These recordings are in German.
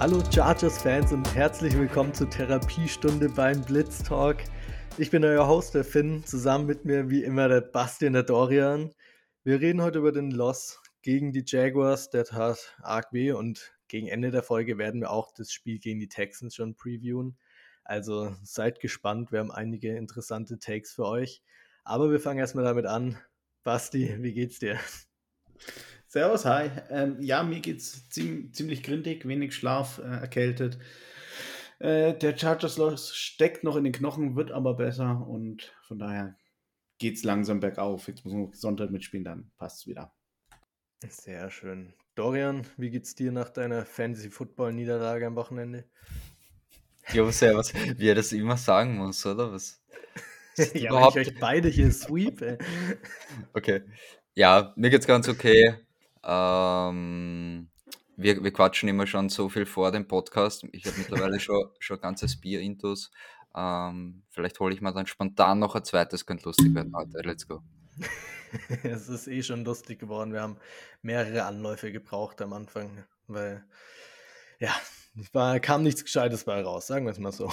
Hallo Chargers-Fans und herzlich willkommen zur Therapiestunde beim Blitz Talk. Ich bin euer Host, der Finn, zusammen mit mir wie immer der Basti und der Dorian. Wir reden heute über den Loss gegen die Jaguars, der tat arg weh und gegen Ende der Folge werden wir auch das Spiel gegen die Texans schon previewen. Also seid gespannt, wir haben einige interessante Takes für euch. Aber wir fangen erstmal damit an. Basti, wie geht's dir? Servus, hi. Ähm, ja, mir geht's ziemlich, ziemlich grindig, wenig Schlaf, äh, erkältet. Äh, der Chargers Loss steckt noch in den Knochen, wird aber besser und von daher geht's langsam bergauf. Jetzt muss man Sonntag mitspielen, dann passt's wieder. Sehr schön. Dorian, wie geht's dir nach deiner Fantasy-Football-Niederlage am Wochenende? Jo, servus. Wie er das immer sagen muss, oder? Was? ja, überhaupt... ich euch beide hier sweep, ey. Okay. Ja, mir geht's ganz okay. Ähm, wir, wir quatschen immer schon so viel vor dem Podcast. Ich habe mittlerweile schon, schon ganzes Bier intus. Ähm, vielleicht hole ich mal dann spontan noch ein zweites, könnte lustig werden heute. Let's go. es ist eh schon lustig geworden. Wir haben mehrere Anläufe gebraucht am Anfang, weil ja, war, kam nichts Gescheites bei raus, sagen wir es mal so.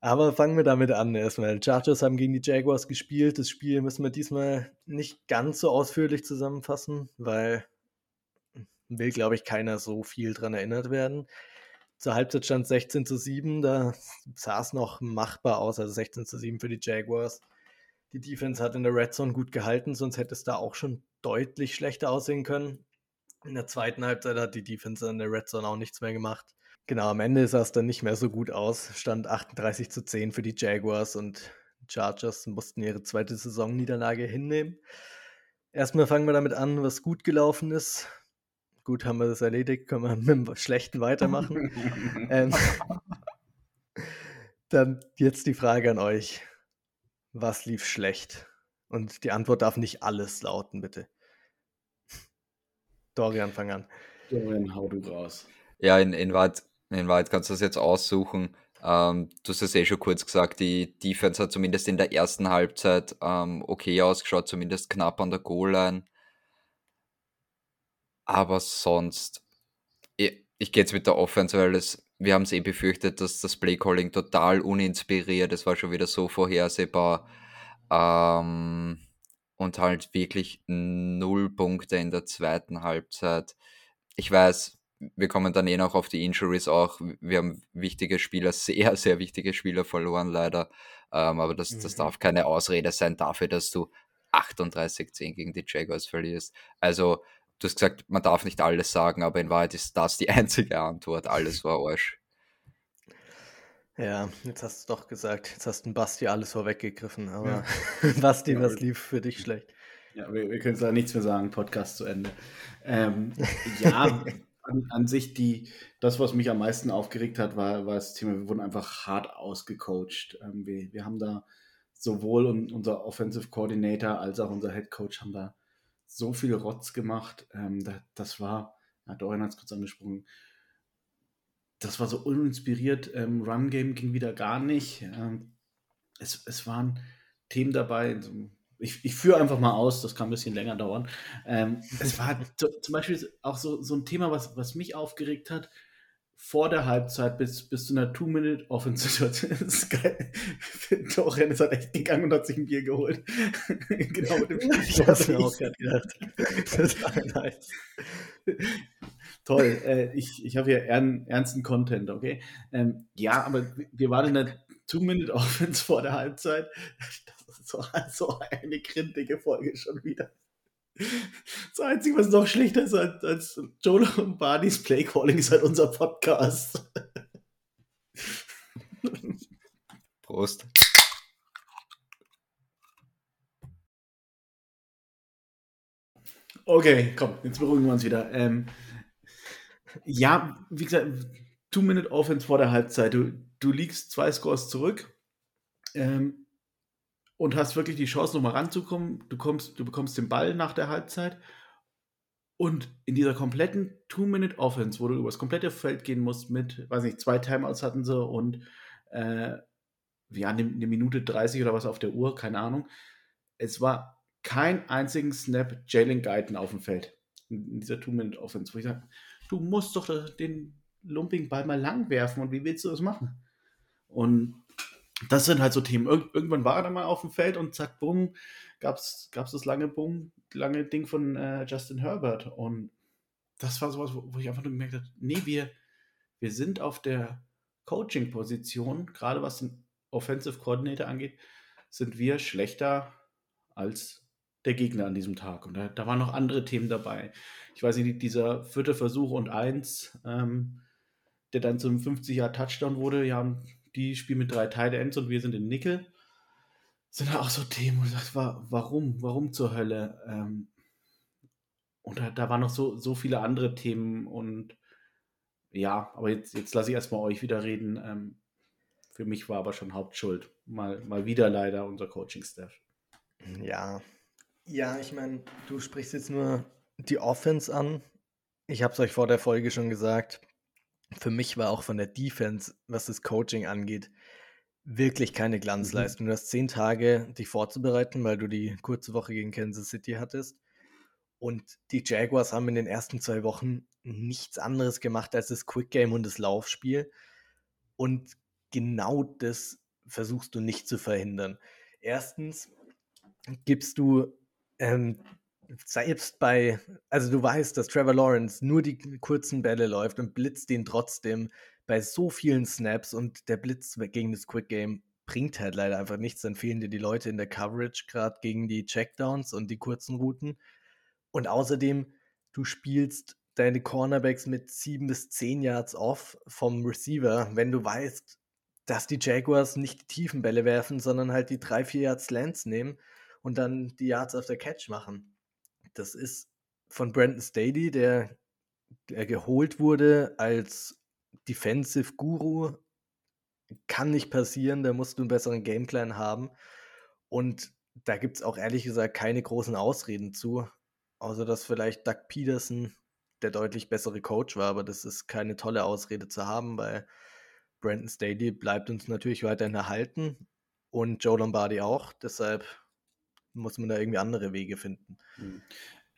Aber fangen wir damit an erstmal. Chargers haben gegen die Jaguars gespielt. Das Spiel müssen wir diesmal nicht ganz so ausführlich zusammenfassen, weil will, glaube ich, keiner so viel dran erinnert werden. Zur Halbzeit stand 16 zu 7, da sah es noch machbar aus, also 16 zu 7 für die Jaguars. Die Defense hat in der Red Zone gut gehalten, sonst hätte es da auch schon deutlich schlechter aussehen können. In der zweiten Halbzeit hat die Defense in der Red Zone auch nichts mehr gemacht. Genau, am Ende sah es dann nicht mehr so gut aus. Stand 38 zu 10 für die Jaguars und Chargers mussten ihre zweite Saisonniederlage hinnehmen. Erstmal fangen wir damit an, was gut gelaufen ist. Gut, haben wir das erledigt, können wir mit dem Schlechten weitermachen. ähm, dann jetzt die Frage an euch. Was lief schlecht? Und die Antwort darf nicht alles lauten, bitte. Dorian, fang an. Dorian, hau du raus. Ja, in, in Wahrheit in Wahrheit kannst du das jetzt aussuchen. Ähm, du hast es eh schon kurz gesagt, die Defense hat zumindest in der ersten Halbzeit ähm, okay ausgeschaut, zumindest knapp an der Goal-Line. Aber sonst, ich, ich gehe jetzt mit der Offense, weil es, wir haben es eh befürchtet, dass das Playcalling total uninspiriert, es war schon wieder so vorhersehbar. Ähm, und halt wirklich null Punkte in der zweiten Halbzeit. Ich weiß, wir kommen dann eh noch auf die Injuries auch. Wir haben wichtige Spieler, sehr, sehr wichtige Spieler verloren, leider. Ähm, aber das, das mhm. darf keine Ausrede sein dafür, dass du 38-10 gegen die Jaguars verlierst. Also, du hast gesagt, man darf nicht alles sagen, aber in Wahrheit ist das die einzige Antwort. Alles war Arsch. Ja, jetzt hast du doch gesagt, jetzt hast du Basti alles vorweggegriffen, aber ja. Basti, ja, was lief für dich schlecht? Ja, wir, wir können da nichts mehr sagen, Podcast zu Ende. Ähm, ja, an, an, sich die, das, was mich am meisten aufgeregt hat, war, war das Thema, wir wurden einfach hart ausgecoacht. Ähm, wir, wir haben da sowohl unser Offensive Coordinator als auch unser Head Coach haben da so viel Rotz gemacht. Ähm, da, das war, ja, Dorian hat es kurz angesprochen, das war so uninspiriert. Ähm, Run Game ging wieder gar nicht. Ähm, es, es waren Themen dabei, so ich, ich führe einfach mal aus, das kann ein bisschen länger dauern. Ähm, es war zum Beispiel auch so, so ein Thema, was, was mich aufgeregt hat, vor der Halbzeit bis, bis zu einer Two-Minute-Offensive. Das ist geil. Dorian ist halt echt gegangen und hat sich ein Bier geholt. genau mit dem Ich hab's mir auch gerade gedacht. Das war nice. Toll. Äh, ich ich habe hier ern, ernsten Content, okay? Ähm, ja, aber wir waren in der Two-Minute-Offense vor der Halbzeit. So, so eine grindige Folge schon wieder. Das Einzige, was noch schlechter ist als, als Joel und Barneys Playcalling, ist halt unser Podcast. Prost. Okay, komm, jetzt beruhigen wir uns wieder. Ähm, ja, wie gesagt, Two-Minute-Offense vor der Halbzeit. Du, du liegst zwei Scores zurück. Ähm, und hast wirklich die Chance, nochmal ranzukommen. Du, kommst, du bekommst den Ball nach der Halbzeit. Und in dieser kompletten Two-Minute-Offense, wo du übers komplette Feld gehen musst, mit, weiß nicht, zwei Timeouts hatten sie und äh, ja, eine, Minute 30 oder was auf der Uhr, keine Ahnung. Es war kein einzigen Snap Jalen Guyton auf dem Feld in dieser Two-Minute-Offense, wo ich sage, du musst doch den Lumping-Ball mal lang werfen und wie willst du das machen? Und das sind halt so Themen. Ir irgendwann war er dann mal auf dem Feld und zack, bumm, gab es das lange Bumm, lange Ding von äh, Justin Herbert. Und das war sowas, wo, wo ich einfach nur gemerkt habe, nee, wir, wir sind auf der Coaching-Position, gerade was den Offensive Coordinator angeht, sind wir schlechter als der Gegner an diesem Tag. Und da, da waren noch andere Themen dabei. Ich weiß nicht, dieser vierte Versuch und eins, ähm, der dann zum 50-Jahr-Touchdown wurde, ja, die spielen mit drei Tight Ends und wir sind in Nickel. Sind da auch so Themen, wo ich warum, warum zur Hölle? Ähm, und da, da waren noch so, so viele andere Themen und ja, aber jetzt, jetzt lasse ich erstmal euch wieder reden. Ähm, für mich war aber schon Hauptschuld. Mal, mal wieder leider unser Coaching-Staff. Ja. Ja, ich meine, du sprichst jetzt nur die Offense an. Ich habe es euch vor der Folge schon gesagt. Für mich war auch von der Defense, was das Coaching angeht, wirklich keine Glanzleistung. Mhm. Du hast zehn Tage, dich vorzubereiten, weil du die kurze Woche gegen Kansas City hattest. Und die Jaguars haben in den ersten zwei Wochen nichts anderes gemacht als das Quick Game und das Laufspiel. Und genau das versuchst du nicht zu verhindern. Erstens gibst du ähm, selbst bei, also du weißt, dass Trevor Lawrence nur die kurzen Bälle läuft und blitzt ihn trotzdem bei so vielen Snaps und der Blitz gegen das Quick Game bringt halt leider einfach nichts. Dann fehlen dir die Leute in der Coverage, gerade gegen die Checkdowns und die kurzen Routen. Und außerdem, du spielst deine Cornerbacks mit sieben bis zehn Yards off vom Receiver, wenn du weißt, dass die Jaguars nicht die tiefen Bälle werfen, sondern halt die drei, vier Yards Slants nehmen und dann die Yards auf der Catch machen. Das ist von Brandon Staley, der, der geholt wurde als Defensive Guru, kann nicht passieren, da musst du einen besseren Gameplan haben. Und da gibt es auch ehrlich gesagt keine großen Ausreden zu, außer dass vielleicht Doug Peterson der deutlich bessere Coach war, aber das ist keine tolle Ausrede zu haben, weil Brandon Staley bleibt uns natürlich weiterhin erhalten und Joe Lombardi auch. Deshalb muss man da irgendwie andere Wege finden. Mhm.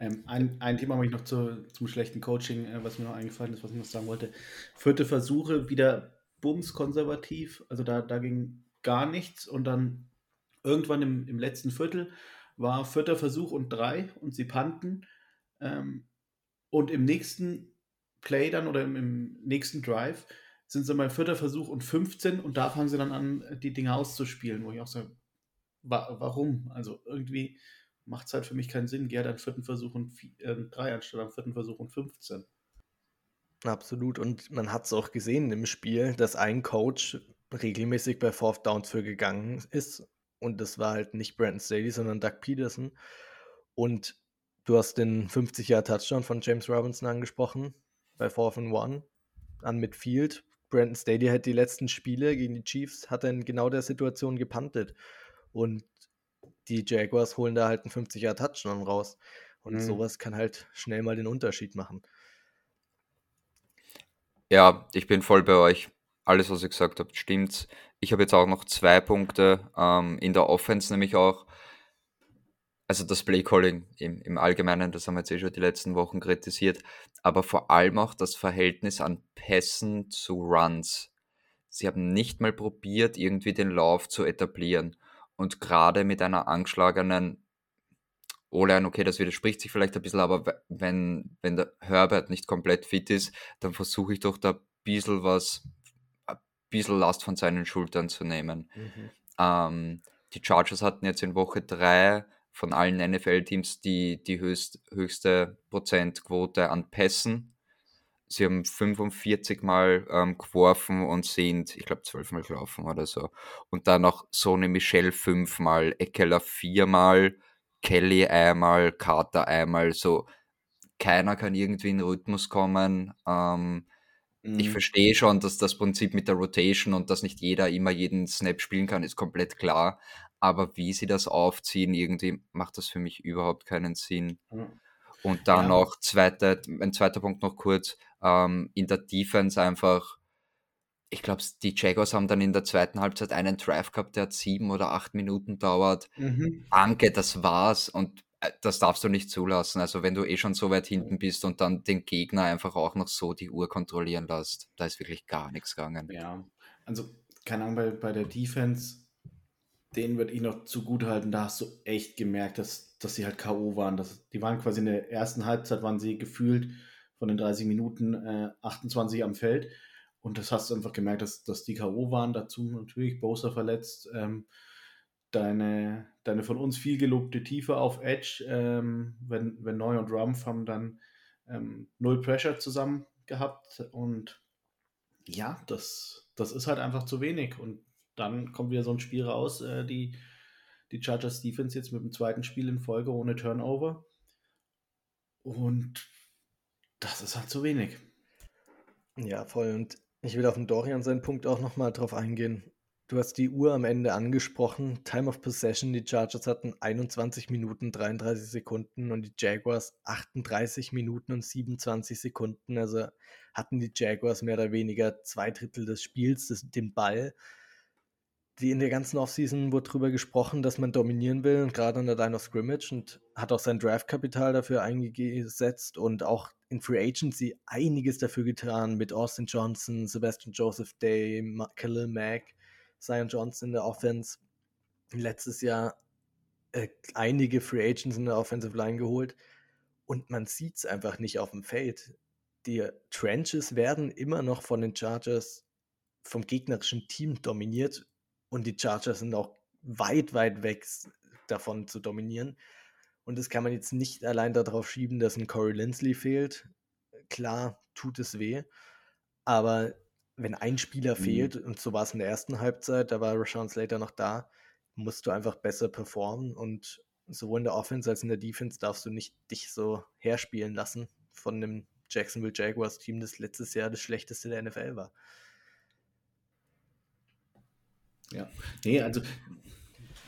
Ähm, ein, ein Thema habe ich noch zu, zum schlechten Coaching, äh, was mir noch eingefallen ist, was ich noch sagen wollte. Vierte Versuche, wieder bumskonservativ, also da, da ging gar nichts und dann irgendwann im, im letzten Viertel war vierter Versuch und drei und sie panten. Ähm, und im nächsten Play dann oder im, im nächsten Drive sind sie mal vierter Versuch und 15 und da fangen sie dann an, die Dinge auszuspielen, wo ich auch sage, wa warum? Also irgendwie macht es halt für mich keinen Sinn. Geh halt an vierten Versuch und äh, drei anstatt am vierten Versuch und 15. Absolut. Und man hat es auch gesehen im Spiel, dass ein Coach regelmäßig bei Fourth Downs für gegangen ist. Und das war halt nicht Brandon Staley, sondern Doug Peterson. Und du hast den 50-Jahr-Touchdown von James Robinson angesprochen bei Fourth and One an Midfield. Brandon Staley hat die letzten Spiele gegen die Chiefs, hat er in genau der Situation gepantet. Und die Jaguars holen da halt einen 50er-Touchdown raus. Und mhm. sowas kann halt schnell mal den Unterschied machen. Ja, ich bin voll bei euch. Alles, was ihr gesagt habt, stimmt. Ich habe jetzt auch noch zwei Punkte ähm, in der Offense, nämlich auch, also das Playcalling im, im Allgemeinen, das haben wir jetzt eh schon die letzten Wochen kritisiert, aber vor allem auch das Verhältnis an Pässen zu Runs. Sie haben nicht mal probiert, irgendwie den Lauf zu etablieren. Und gerade mit einer angeschlagenen O-Line, okay, das widerspricht sich vielleicht ein bisschen, aber wenn, wenn der Herbert nicht komplett fit ist, dann versuche ich doch da ein bisschen was, ein bisschen Last von seinen Schultern zu nehmen. Mhm. Ähm, die Chargers hatten jetzt in Woche 3 von allen NFL-Teams die, die höchst, höchste Prozentquote an Pässen. Sie haben 45 Mal ähm, geworfen und sind, ich glaube, 12 Mal gelaufen oder so. Und dann noch Sony Michel fünfmal, Eckler viermal, Kelly einmal, Carter einmal. So, keiner kann irgendwie in Rhythmus kommen. Ähm, mhm. Ich verstehe schon, dass das Prinzip mit der Rotation und dass nicht jeder immer jeden Snap spielen kann, ist komplett klar aber wie sie das aufziehen, irgendwie macht das für mich überhaupt keinen Sinn. Mhm. Und dann ja. noch zweite, ein zweiter Punkt noch kurz, ähm, in der Defense einfach, ich glaube, die Jaguars haben dann in der zweiten Halbzeit einen Drive gehabt, der hat sieben oder acht Minuten dauert. Mhm. Anke, das war's. Und äh, das darfst du nicht zulassen. Also wenn du eh schon so weit hinten bist und dann den Gegner einfach auch noch so die Uhr kontrollieren lässt, da ist wirklich gar nichts gegangen. Ja, also keine Ahnung, bei, bei der Defense, denen würde ich noch zugutehalten, da hast du echt gemerkt, dass, dass sie halt K.O. waren. Das, die waren quasi in der ersten Halbzeit, waren sie gefühlt von den 30 Minuten äh, 28 am Feld. Und das hast du einfach gemerkt, dass, dass die K.O. waren. Dazu natürlich Bowser verletzt. Ähm, deine, deine von uns viel gelobte Tiefe auf Edge, ähm, wenn, wenn Neu und Rumpf haben dann ähm, null Pressure zusammen gehabt und ja, das, das ist halt einfach zu wenig und dann kommt wieder so ein Spiel raus, äh, die, die Chargers Defense jetzt mit dem zweiten Spiel in Folge ohne Turnover und das ist halt zu wenig. Ja, voll und ich will auf den Dorian seinen Punkt auch nochmal drauf eingehen. Du hast die Uhr am Ende angesprochen. Time of Possession, die Chargers hatten 21 Minuten 33 Sekunden und die Jaguars 38 Minuten und 27 Sekunden. Also hatten die Jaguars mehr oder weniger zwei Drittel des Spiels, des, den Ball. Die in der ganzen Offseason wurde darüber gesprochen, dass man dominieren will und gerade an der Line of Scrimmage und hat auch sein Draftkapital dafür eingesetzt und auch in Free Agency einiges dafür getan mit Austin Johnson, Sebastian Joseph Day, Khalil Mack Zion Johnson in der Offense. Letztes Jahr äh, einige Free Agents in der Offensive Line geholt und man sieht es einfach nicht auf dem Feld. Die Trenches werden immer noch von den Chargers vom gegnerischen Team dominiert und die Chargers sind auch weit, weit weg davon zu dominieren. Und das kann man jetzt nicht allein darauf schieben, dass ein Corey Lindsley fehlt. Klar, tut es weh, aber wenn ein Spieler mhm. fehlt, und so war es in der ersten Halbzeit, da war Rashawn Slater noch da, musst du einfach besser performen und sowohl in der Offense als in der Defense darfst du nicht dich so herspielen lassen von einem Jacksonville Jaguars Team, das letztes Jahr das schlechteste der NFL war. Ja, nee, also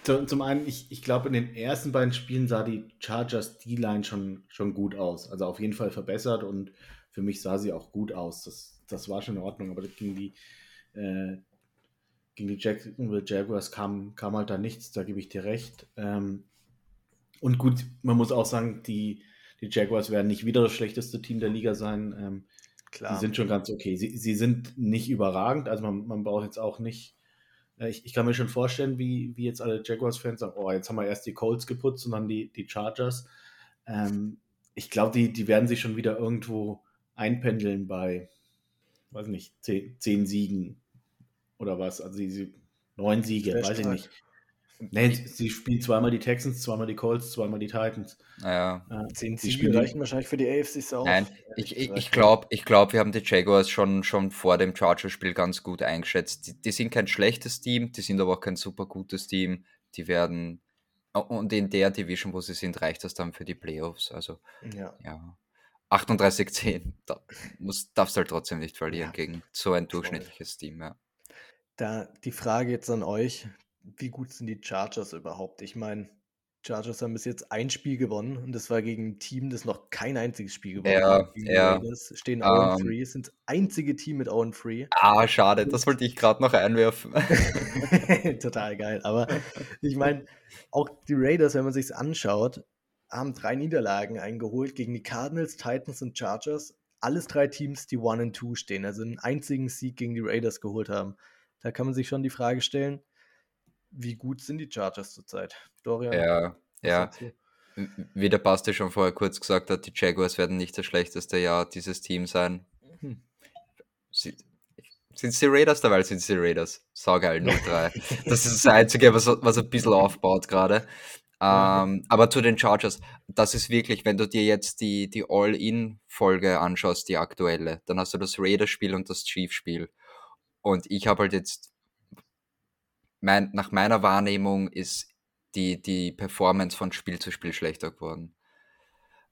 zum einen, ich, ich glaube, in den ersten beiden Spielen sah die Chargers D-Line schon, schon gut aus. Also auf jeden Fall verbessert und für mich sah sie auch gut aus. Das, das war schon in Ordnung, aber gegen die, äh, gegen die Jacksonville Jaguars kam, kam halt da nichts, da gebe ich dir recht. Ähm, und gut, man muss auch sagen, die, die Jaguars werden nicht wieder das schlechteste Team der Liga sein. Ähm, Klar. Die sind schon ganz okay. Sie, sie sind nicht überragend, also man, man braucht jetzt auch nicht. Äh, ich, ich kann mir schon vorstellen, wie, wie jetzt alle Jaguars-Fans sagen: Oh, jetzt haben wir erst die Colts geputzt und dann die, die Chargers. Ähm, ich glaube, die, die werden sich schon wieder irgendwo einpendeln bei weiß nicht, zehn, zehn Siegen oder was. Also sie, neun Siege, Sehr weiß stark. ich nicht. Nee, sie spielen zweimal die Texans, zweimal die Colts, zweimal die Titans. Ja. Zehn Siege reichen wahrscheinlich für die AFC South. Nein, ich, ich, ich glaube, ich glaub, wir haben die Jaguars schon, schon vor dem Chargers-Spiel ganz gut eingeschätzt. Die, die, sind kein schlechtes Team, die sind aber auch kein super gutes Team. Die werden, und in der Division, wo sie sind, reicht das dann für die Playoffs. Also, ja. ja. 38-10. Da muss, darfst du halt trotzdem nicht verlieren ja. gegen so ein durchschnittliches Team, ja. Da die Frage jetzt an euch: Wie gut sind die Chargers überhaupt? Ich meine, Chargers haben bis jetzt ein Spiel gewonnen und das war gegen ein Team, das noch kein einziges Spiel gewonnen ja, hat. Ja, Raiders stehen 0 um, 3, sind das einzige Team mit 0 3. Ah, schade, das wollte ich gerade noch einwerfen. Total geil, aber ich meine, auch die Raiders, wenn man sich anschaut, haben drei Niederlagen eingeholt gegen die Cardinals, Titans und Chargers. Alles drei Teams, die 1 und 2 stehen, also einen einzigen Sieg gegen die Raiders geholt haben. Da kann man sich schon die Frage stellen, wie gut sind die Chargers zurzeit? Dorian? Ja, ja. Wie der Basti schon vorher kurz gesagt hat, die Jaguars werden nicht das schlechteste Jahr dieses Team sein. Hm. sind es die Raiders? Dabei sind es die Raiders. Saugeil, 0-3. das ist das Einzige, was, was ein bisschen aufbaut gerade. Ähm, aber zu den Chargers, das ist wirklich, wenn du dir jetzt die, die All-In-Folge anschaust, die aktuelle, dann hast du das Raiders-Spiel und das Chiefs-Spiel. Und ich habe halt jetzt, mein, nach meiner Wahrnehmung ist die, die Performance von Spiel zu Spiel schlechter geworden.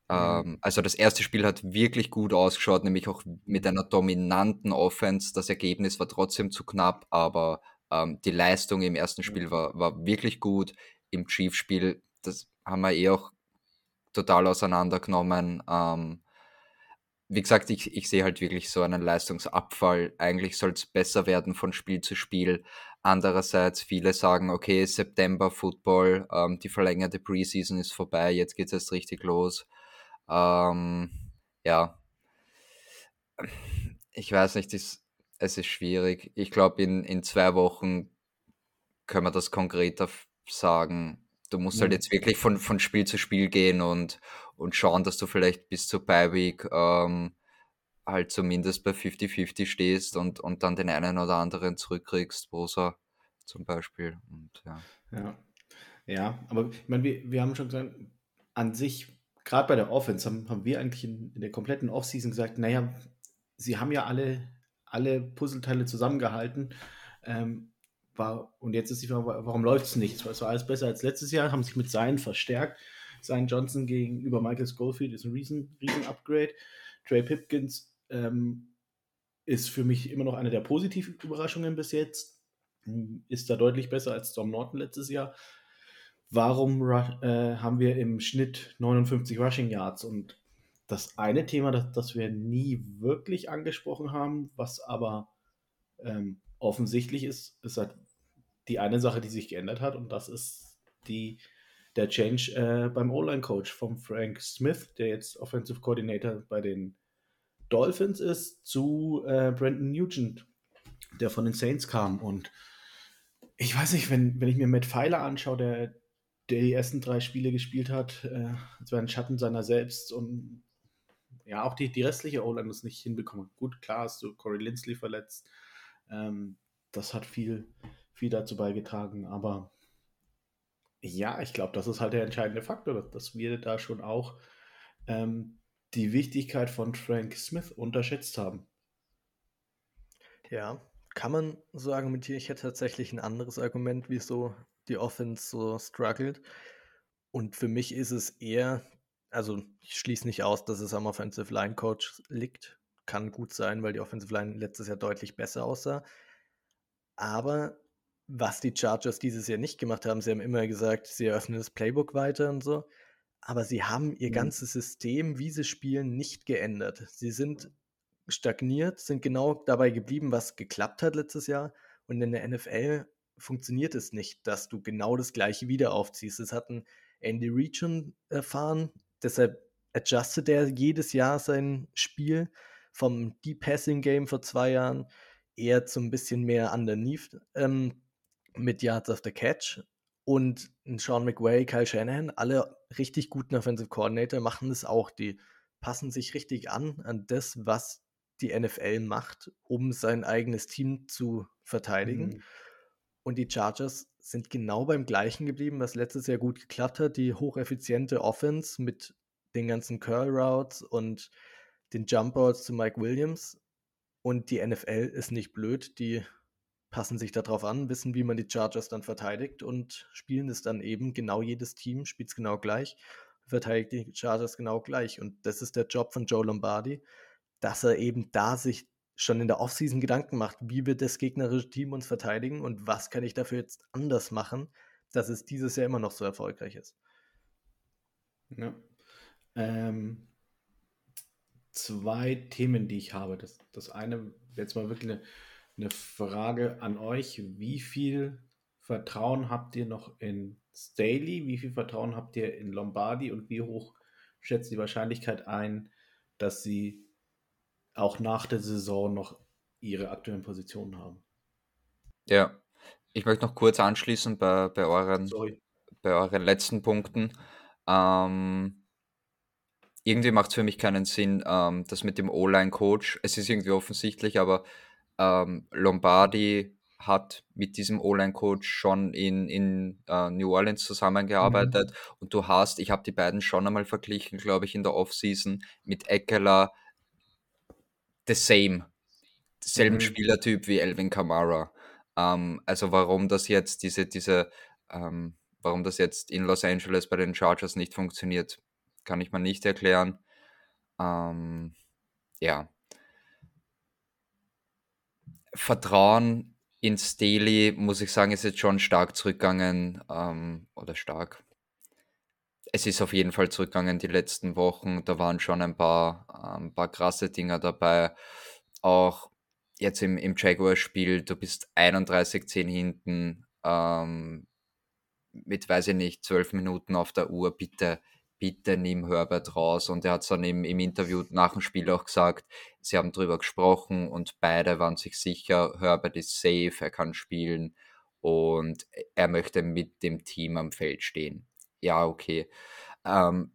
Mhm. Ähm, also das erste Spiel hat wirklich gut ausgeschaut, nämlich auch mit einer dominanten Offense. Das Ergebnis war trotzdem zu knapp, aber ähm, die Leistung im ersten Spiel war, war wirklich gut im Chiefs-Spiel, das haben wir eh auch total auseinandergenommen. Ähm, wie gesagt, ich, ich sehe halt wirklich so einen Leistungsabfall. Eigentlich soll es besser werden von Spiel zu Spiel. Andererseits, viele sagen, okay, September Football, ähm, die verlängerte Preseason ist vorbei, jetzt geht es erst richtig los. Ähm, ja, ich weiß nicht, es, es ist schwierig. Ich glaube, in, in zwei Wochen können wir das konkreter sagen. Du musst halt jetzt wirklich von, von Spiel zu Spiel gehen und, und schauen, dass du vielleicht bis zur Bye Week ähm, halt zumindest bei 50-50 stehst und, und dann den einen oder anderen zurückkriegst, Bosa zum Beispiel. Und, ja. ja. Ja, aber ich meine, wir, wir haben schon gesagt, an sich, gerade bei der Offense, haben, haben wir eigentlich in, in der kompletten Offseason gesagt, naja, sie haben ja alle, alle Puzzleteile zusammengehalten. Ähm, war, und jetzt ist die Frage, warum läuft es nicht? Es war alles besser als letztes Jahr, haben sich mit seinen verstärkt. Sein Johnson gegenüber Michael Schofield ist ein riesen, riesen Upgrade. Trey Pipkins ähm, ist für mich immer noch eine der positiven Überraschungen bis jetzt. Ist da deutlich besser als Tom Norton letztes Jahr. Warum äh, haben wir im Schnitt 59 Rushing Yards? Und das eine Thema, das, das wir nie wirklich angesprochen haben, was aber ähm, offensichtlich ist, ist halt die eine Sache, die sich geändert hat, und das ist die, der Change äh, beim O-Line-Coach von Frank Smith, der jetzt Offensive Coordinator bei den Dolphins ist, zu äh, Brandon Nugent, der von den Saints kam. Und ich weiß nicht, wenn, wenn ich mir Matt Pfeiler anschaue, der, der die ersten drei Spiele gespielt hat, äh, als wäre ein Schatten seiner selbst und ja, auch die, die restliche O-Line ist nicht hinbekommen. Gut, klar hast du Corey Lindsley verletzt. Ähm, das hat viel, viel dazu beigetragen, aber ja, ich glaube, das ist halt der entscheidende Faktor, dass wir da schon auch ähm, die Wichtigkeit von Frank Smith unterschätzt haben. Ja, kann man so argumentieren. Ich hätte tatsächlich ein anderes Argument, wieso die Offense so struggelt. Und für mich ist es eher also ich schließe nicht aus, dass es am Offensive Line Coach liegt. Kann gut sein, weil die Offensive Line letztes Jahr deutlich besser aussah. Aber was die Chargers dieses Jahr nicht gemacht haben, sie haben immer gesagt, sie eröffnen das Playbook weiter und so. Aber sie haben ihr mhm. ganzes System, wie sie spielen, nicht geändert. Sie sind stagniert, sind genau dabei geblieben, was geklappt hat letztes Jahr. Und in der NFL funktioniert es nicht, dass du genau das gleiche wieder aufziehst. Es hatten Andy Reid schon erfahren, Deshalb adjustet er jedes Jahr sein Spiel vom Deep Passing Game vor zwei Jahren eher zu ein bisschen mehr underneath ähm, mit Yards of the Catch. Und Sean McWay, Kyle Shanahan, alle richtig guten Offensive Coordinator machen das auch. Die passen sich richtig an an das, was die NFL macht, um sein eigenes Team zu verteidigen. Mhm. Und die Chargers sind genau beim gleichen geblieben, was letztes Jahr gut geklappt hat. Die hocheffiziente Offense mit den ganzen Curl Routes und den Jumpouts zu Mike Williams. Und die NFL ist nicht blöd, die passen sich darauf an, wissen, wie man die Chargers dann verteidigt und spielen es dann eben. Genau jedes Team spielt es genau gleich, verteidigt die Chargers genau gleich. Und das ist der Job von Joe Lombardi, dass er eben da sich schon in der Offseason Gedanken macht, wie wird das gegnerische Team uns verteidigen und was kann ich dafür jetzt anders machen, dass es dieses Jahr immer noch so erfolgreich ist. Ja. Ähm, zwei Themen, die ich habe. Das, das eine, jetzt mal wirklich eine, eine Frage an euch. Wie viel Vertrauen habt ihr noch in Staley? Wie viel Vertrauen habt ihr in Lombardi? Und wie hoch schätzt die Wahrscheinlichkeit ein, dass sie auch nach der Saison noch ihre aktuellen Positionen haben. Ja, ich möchte noch kurz anschließen bei, bei, euren, bei euren letzten Punkten. Ähm, irgendwie macht es für mich keinen Sinn, ähm, das mit dem O-Line-Coach. Es ist irgendwie offensichtlich, aber ähm, Lombardi hat mit diesem O-Line-Coach schon in, in uh, New Orleans zusammengearbeitet mhm. und du hast, ich habe die beiden schon einmal verglichen, glaube ich, in der Offseason mit Eckler, the same. Selben mhm. Spielertyp wie Elvin Kamara. Ähm, also warum das jetzt diese, diese, ähm, warum das jetzt in Los Angeles bei den Chargers nicht funktioniert, kann ich mir nicht erklären. Ähm, ja. Vertrauen in Staley, muss ich sagen, ist jetzt schon stark zurückgegangen. Ähm, oder stark. es ist auf jeden Fall zurückgegangen die letzten Wochen. Da waren schon ein paar, ähm, paar krasse Dinger dabei. Auch jetzt im, im Jaguar-Spiel, du bist 31-10 hinten, ähm, mit, weiß ich nicht, zwölf Minuten auf der Uhr, bitte, bitte nimm Herbert raus. Und er hat es dann im, im Interview nach dem Spiel auch gesagt, sie haben darüber gesprochen und beide waren sich sicher, Herbert ist safe, er kann spielen und er möchte mit dem Team am Feld stehen. Ja, okay. Ähm,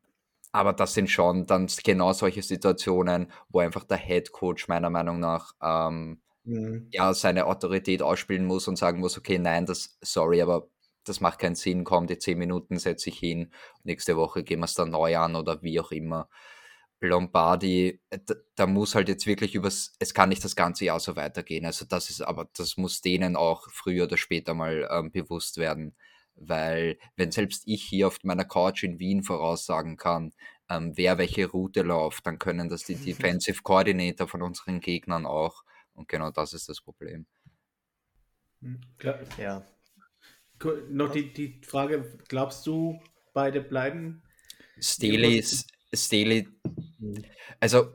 aber das sind schon dann genau solche Situationen, wo einfach der Head Coach meiner Meinung nach ähm, mhm. ja seine Autorität ausspielen muss und sagen muss, okay, nein, das sorry, aber das macht keinen Sinn, komm, die zehn Minuten setze ich hin, nächste Woche gehen wir es dann neu an oder wie auch immer. Lombardi, äh, da, da, muss halt jetzt wirklich übers, es kann nicht das ganze Jahr so weitergehen. Also das ist, aber das muss denen auch früher oder später mal ähm, bewusst werden. Weil wenn selbst ich hier auf meiner Couch in Wien voraussagen kann, ähm, wer welche Route läuft, dann können das die Defensive Coordinator von unseren Gegnern auch. Und genau das ist das Problem. Hm, klar. Ja. Noch die, die Frage, glaubst du, beide bleiben? Staley, Staley, hm. also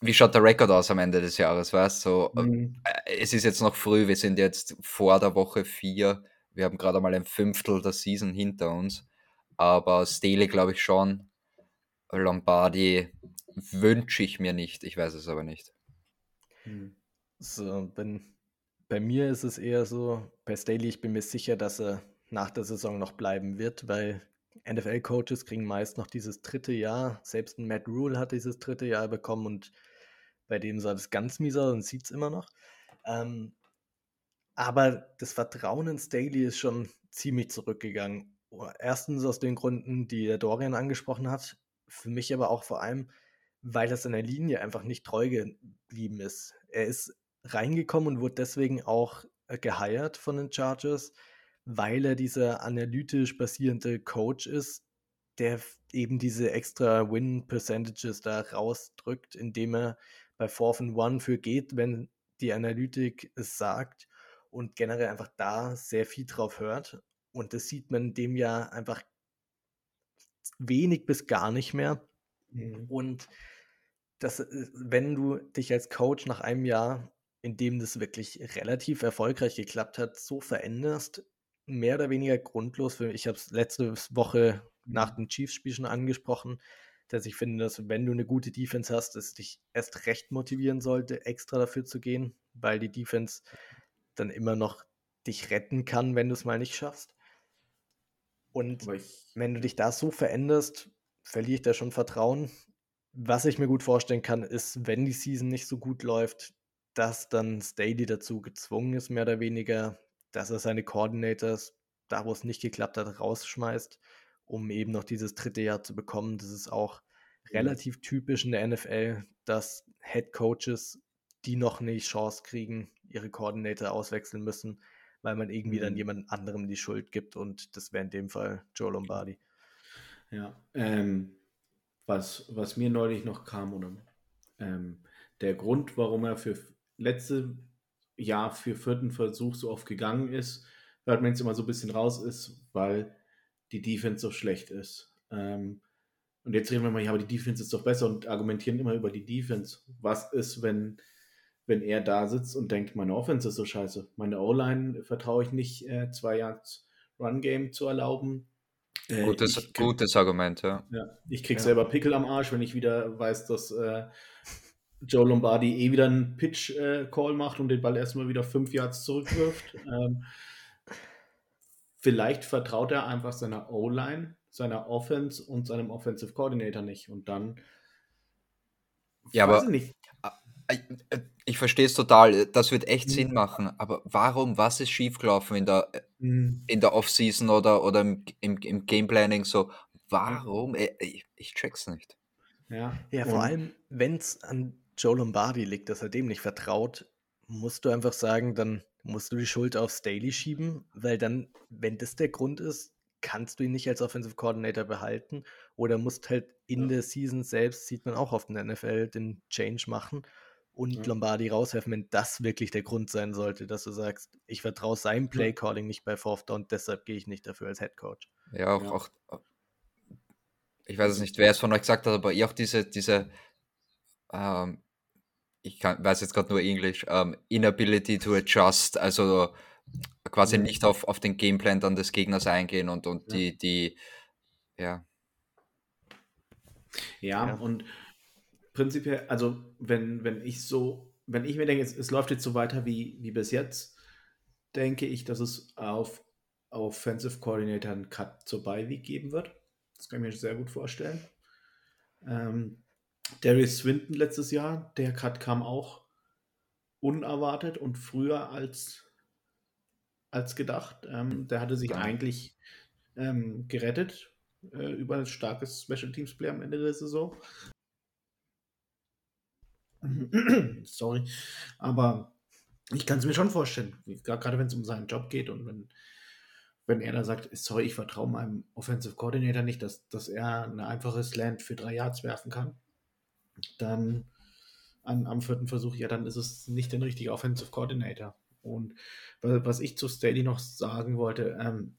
wie schaut der Rekord aus am Ende des Jahres, weißt du? So, mhm. Es ist jetzt noch früh, wir sind jetzt vor der Woche 4, wir haben gerade mal ein Fünftel der Season hinter uns, aber Staley glaube ich schon, Lombardi wünsche ich mir nicht, ich weiß es aber nicht. Hm. So, wenn, bei mir ist es eher so, bei Staley, ich bin mir sicher, dass er nach der Saison noch bleiben wird, weil NFL-Coaches kriegen meist noch dieses dritte Jahr. Selbst ein Matt Rule hat dieses dritte Jahr bekommen und bei dem sah das ganz mies aus und sieht es immer noch. Ähm, aber das Vertrauen in Staley ist schon ziemlich zurückgegangen. Erstens aus den Gründen, die der Dorian angesprochen hat. Für mich aber auch vor allem, weil er seiner Linie einfach nicht treu geblieben ist. Er ist reingekommen und wurde deswegen auch äh, geheiert von den Chargers, weil er dieser analytisch basierende Coach ist, der eben diese extra Win-Percentages da rausdrückt, indem er bei Fourth and One für geht, wenn die Analytik es sagt und generell einfach da sehr viel drauf hört. Und das sieht man in dem Jahr einfach wenig bis gar nicht mehr. Mhm. Und das, äh, wenn du dich als Coach nach einem Jahr, in dem das wirklich relativ erfolgreich geklappt hat, so veränderst, mehr oder weniger grundlos für mich. Ich habe es letzte Woche nach mhm. dem Chiefs-Spiel schon angesprochen, dass ich finde, dass wenn du eine gute Defense hast, es dich erst recht motivieren sollte, extra dafür zu gehen, weil die Defense dann immer noch dich retten kann, wenn du es mal nicht schaffst. Und wenn du dich da so veränderst, verliere ich da schon Vertrauen. Was ich mir gut vorstellen kann, ist, wenn die Season nicht so gut läuft, dass dann Staley dazu gezwungen ist, mehr oder weniger, dass er seine Coordinators, da wo es nicht geklappt hat, rausschmeißt, um eben noch dieses dritte Jahr zu bekommen. Das ist auch mhm. relativ typisch in der NFL, dass Head Coaches, die noch nicht Chance kriegen, ihre Coordinator auswechseln müssen, weil man irgendwie mhm. dann jemand anderem die Schuld gibt und das wäre in dem Fall Joe Lombardi. Ja, ähm, was, was mir neulich noch kam, oder ähm, der Grund, warum er für letzte Jahr für vierten Versuch so oft gegangen ist, hört man jetzt immer so ein bisschen raus, ist, weil die Defense so schlecht ist. Ähm, und jetzt reden wir mal, ja, aber die Defense ist doch besser und argumentieren immer über die Defense. Was ist, wenn, wenn er da sitzt und denkt, meine Offense ist so scheiße, meine O-Line vertraue ich nicht, äh, zwei Yards Run-Game zu erlauben. Äh, gutes, krieg, gutes Argument, ja. ja ich krieg ja. selber Pickel am Arsch, wenn ich wieder weiß, dass äh, Joe Lombardi eh wieder einen Pitch-Call äh, macht und den Ball erstmal wieder fünf Yards zurückwirft. ähm, vielleicht vertraut er einfach seiner O-Line, seiner Offense und seinem Offensive Coordinator nicht. Und dann. Ja, aber. Ich, äh, äh, ich verstehe es total. Das wird echt mhm. Sinn machen. Aber warum? Was ist schiefgelaufen in der, mhm. in der Offseason oder, oder im, im, im Gameplanning? So, warum? Ich, ich check's nicht. Ja, ja vor allem, wenn es an Joe Lombardi liegt, dass er dem nicht vertraut, musst du einfach sagen, dann musst du die Schuld auf Staley schieben, weil dann, wenn das der Grund ist, kannst du ihn nicht als Offensive Coordinator behalten oder musst halt in ja. der Season selbst, sieht man auch auf der NFL, den Change machen und ja. Lombardi rauswerfen, wenn das wirklich der Grund sein sollte, dass du sagst, ich vertraue seinem Playcalling nicht bei Fourth Down, deshalb gehe ich nicht dafür als Head Coach. Ja, auch, ja. auch ich weiß es nicht, wer es von euch gesagt hat, aber ich auch diese, diese, ähm, ich kann, weiß jetzt gerade nur Englisch, ähm, Inability to adjust, also quasi mhm. nicht auf, auf den Gameplan dann des Gegners eingehen und, und ja. die, die, ja. ja. Ja, und prinzipiell, also wenn, wenn ich so, wenn ich mir denke, es, es läuft jetzt so weiter wie, wie bis jetzt, denke ich, dass es auf Offensive Coordinator einen Cut zur Beiweek geben wird. Das kann ich mir sehr gut vorstellen. Ähm, Darius Swinton letztes Jahr, der Cut kam auch unerwartet und früher als, als gedacht. Ähm, der hatte sich ja. eigentlich ähm, gerettet äh, über ein starkes Special Teams Play am Ende der Saison. Sorry. Aber ich kann es mir schon vorstellen, gerade wenn es um seinen Job geht und wenn, wenn er da sagt, sorry, ich vertraue meinem Offensive Coordinator nicht, dass, dass er ein einfaches Land für drei Yards werfen kann, dann an, am vierten Versuch, ja, dann ist es nicht der richtige Offensive Coordinator. Und was ich zu Staley noch sagen wollte, ähm,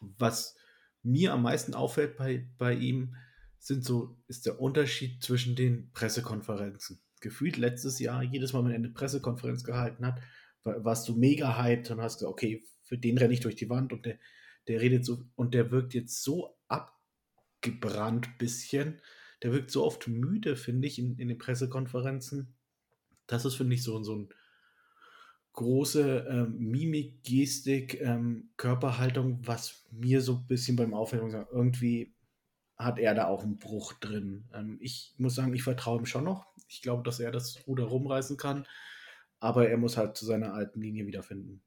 was mir am meisten auffällt bei, bei ihm, sind so, ist der Unterschied zwischen den Pressekonferenzen gefühlt letztes Jahr, jedes Mal, wenn er eine Pressekonferenz gehalten hat, warst du mega hyped und hast gesagt, okay, für den renne ich durch die Wand und der, der redet so und der wirkt jetzt so abgebrannt bisschen. Der wirkt so oft müde, finde ich, in, in den Pressekonferenzen. Das ist, finde ich, so, so ein große ähm, Mimik, Gestik, ähm, Körperhaltung, was mir so ein bisschen beim Aufhellung sagt, irgendwie hat er da auch einen Bruch drin. Ähm, ich muss sagen, ich vertraue ihm schon noch. Ich glaube, dass er das Ruder rumreißen kann. Aber er muss halt zu seiner alten Linie wiederfinden.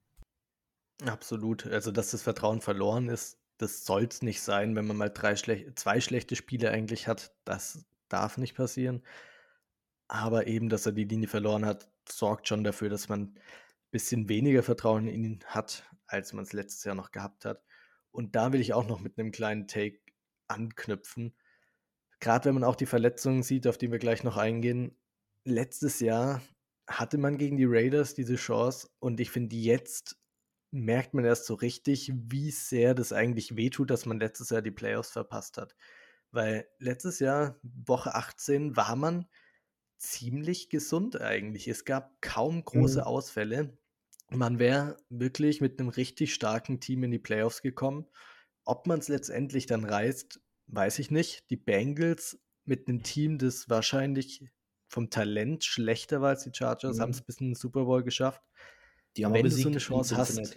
Absolut. Also, dass das Vertrauen verloren ist, das soll es nicht sein, wenn man mal drei schlech zwei schlechte Spiele eigentlich hat. Das darf nicht passieren. Aber eben, dass er die Linie verloren hat, sorgt schon dafür, dass man ein bisschen weniger Vertrauen in ihn hat, als man es letztes Jahr noch gehabt hat. Und da will ich auch noch mit einem kleinen Take anknüpfen. Gerade wenn man auch die Verletzungen sieht, auf die wir gleich noch eingehen. Letztes Jahr hatte man gegen die Raiders diese Chance und ich finde, jetzt merkt man erst so richtig, wie sehr das eigentlich wehtut, dass man letztes Jahr die Playoffs verpasst hat. Weil letztes Jahr, Woche 18, war man ziemlich gesund eigentlich. Es gab kaum große mhm. Ausfälle. Man wäre wirklich mit einem richtig starken Team in die Playoffs gekommen. Ob man es letztendlich dann reißt, weiß ich nicht. Die Bengals mit einem Team, das wahrscheinlich vom Talent schlechter war als die Chargers, mhm. haben es bis in den Super Bowl geschafft. Die haben Wenn du so eine Chance hast,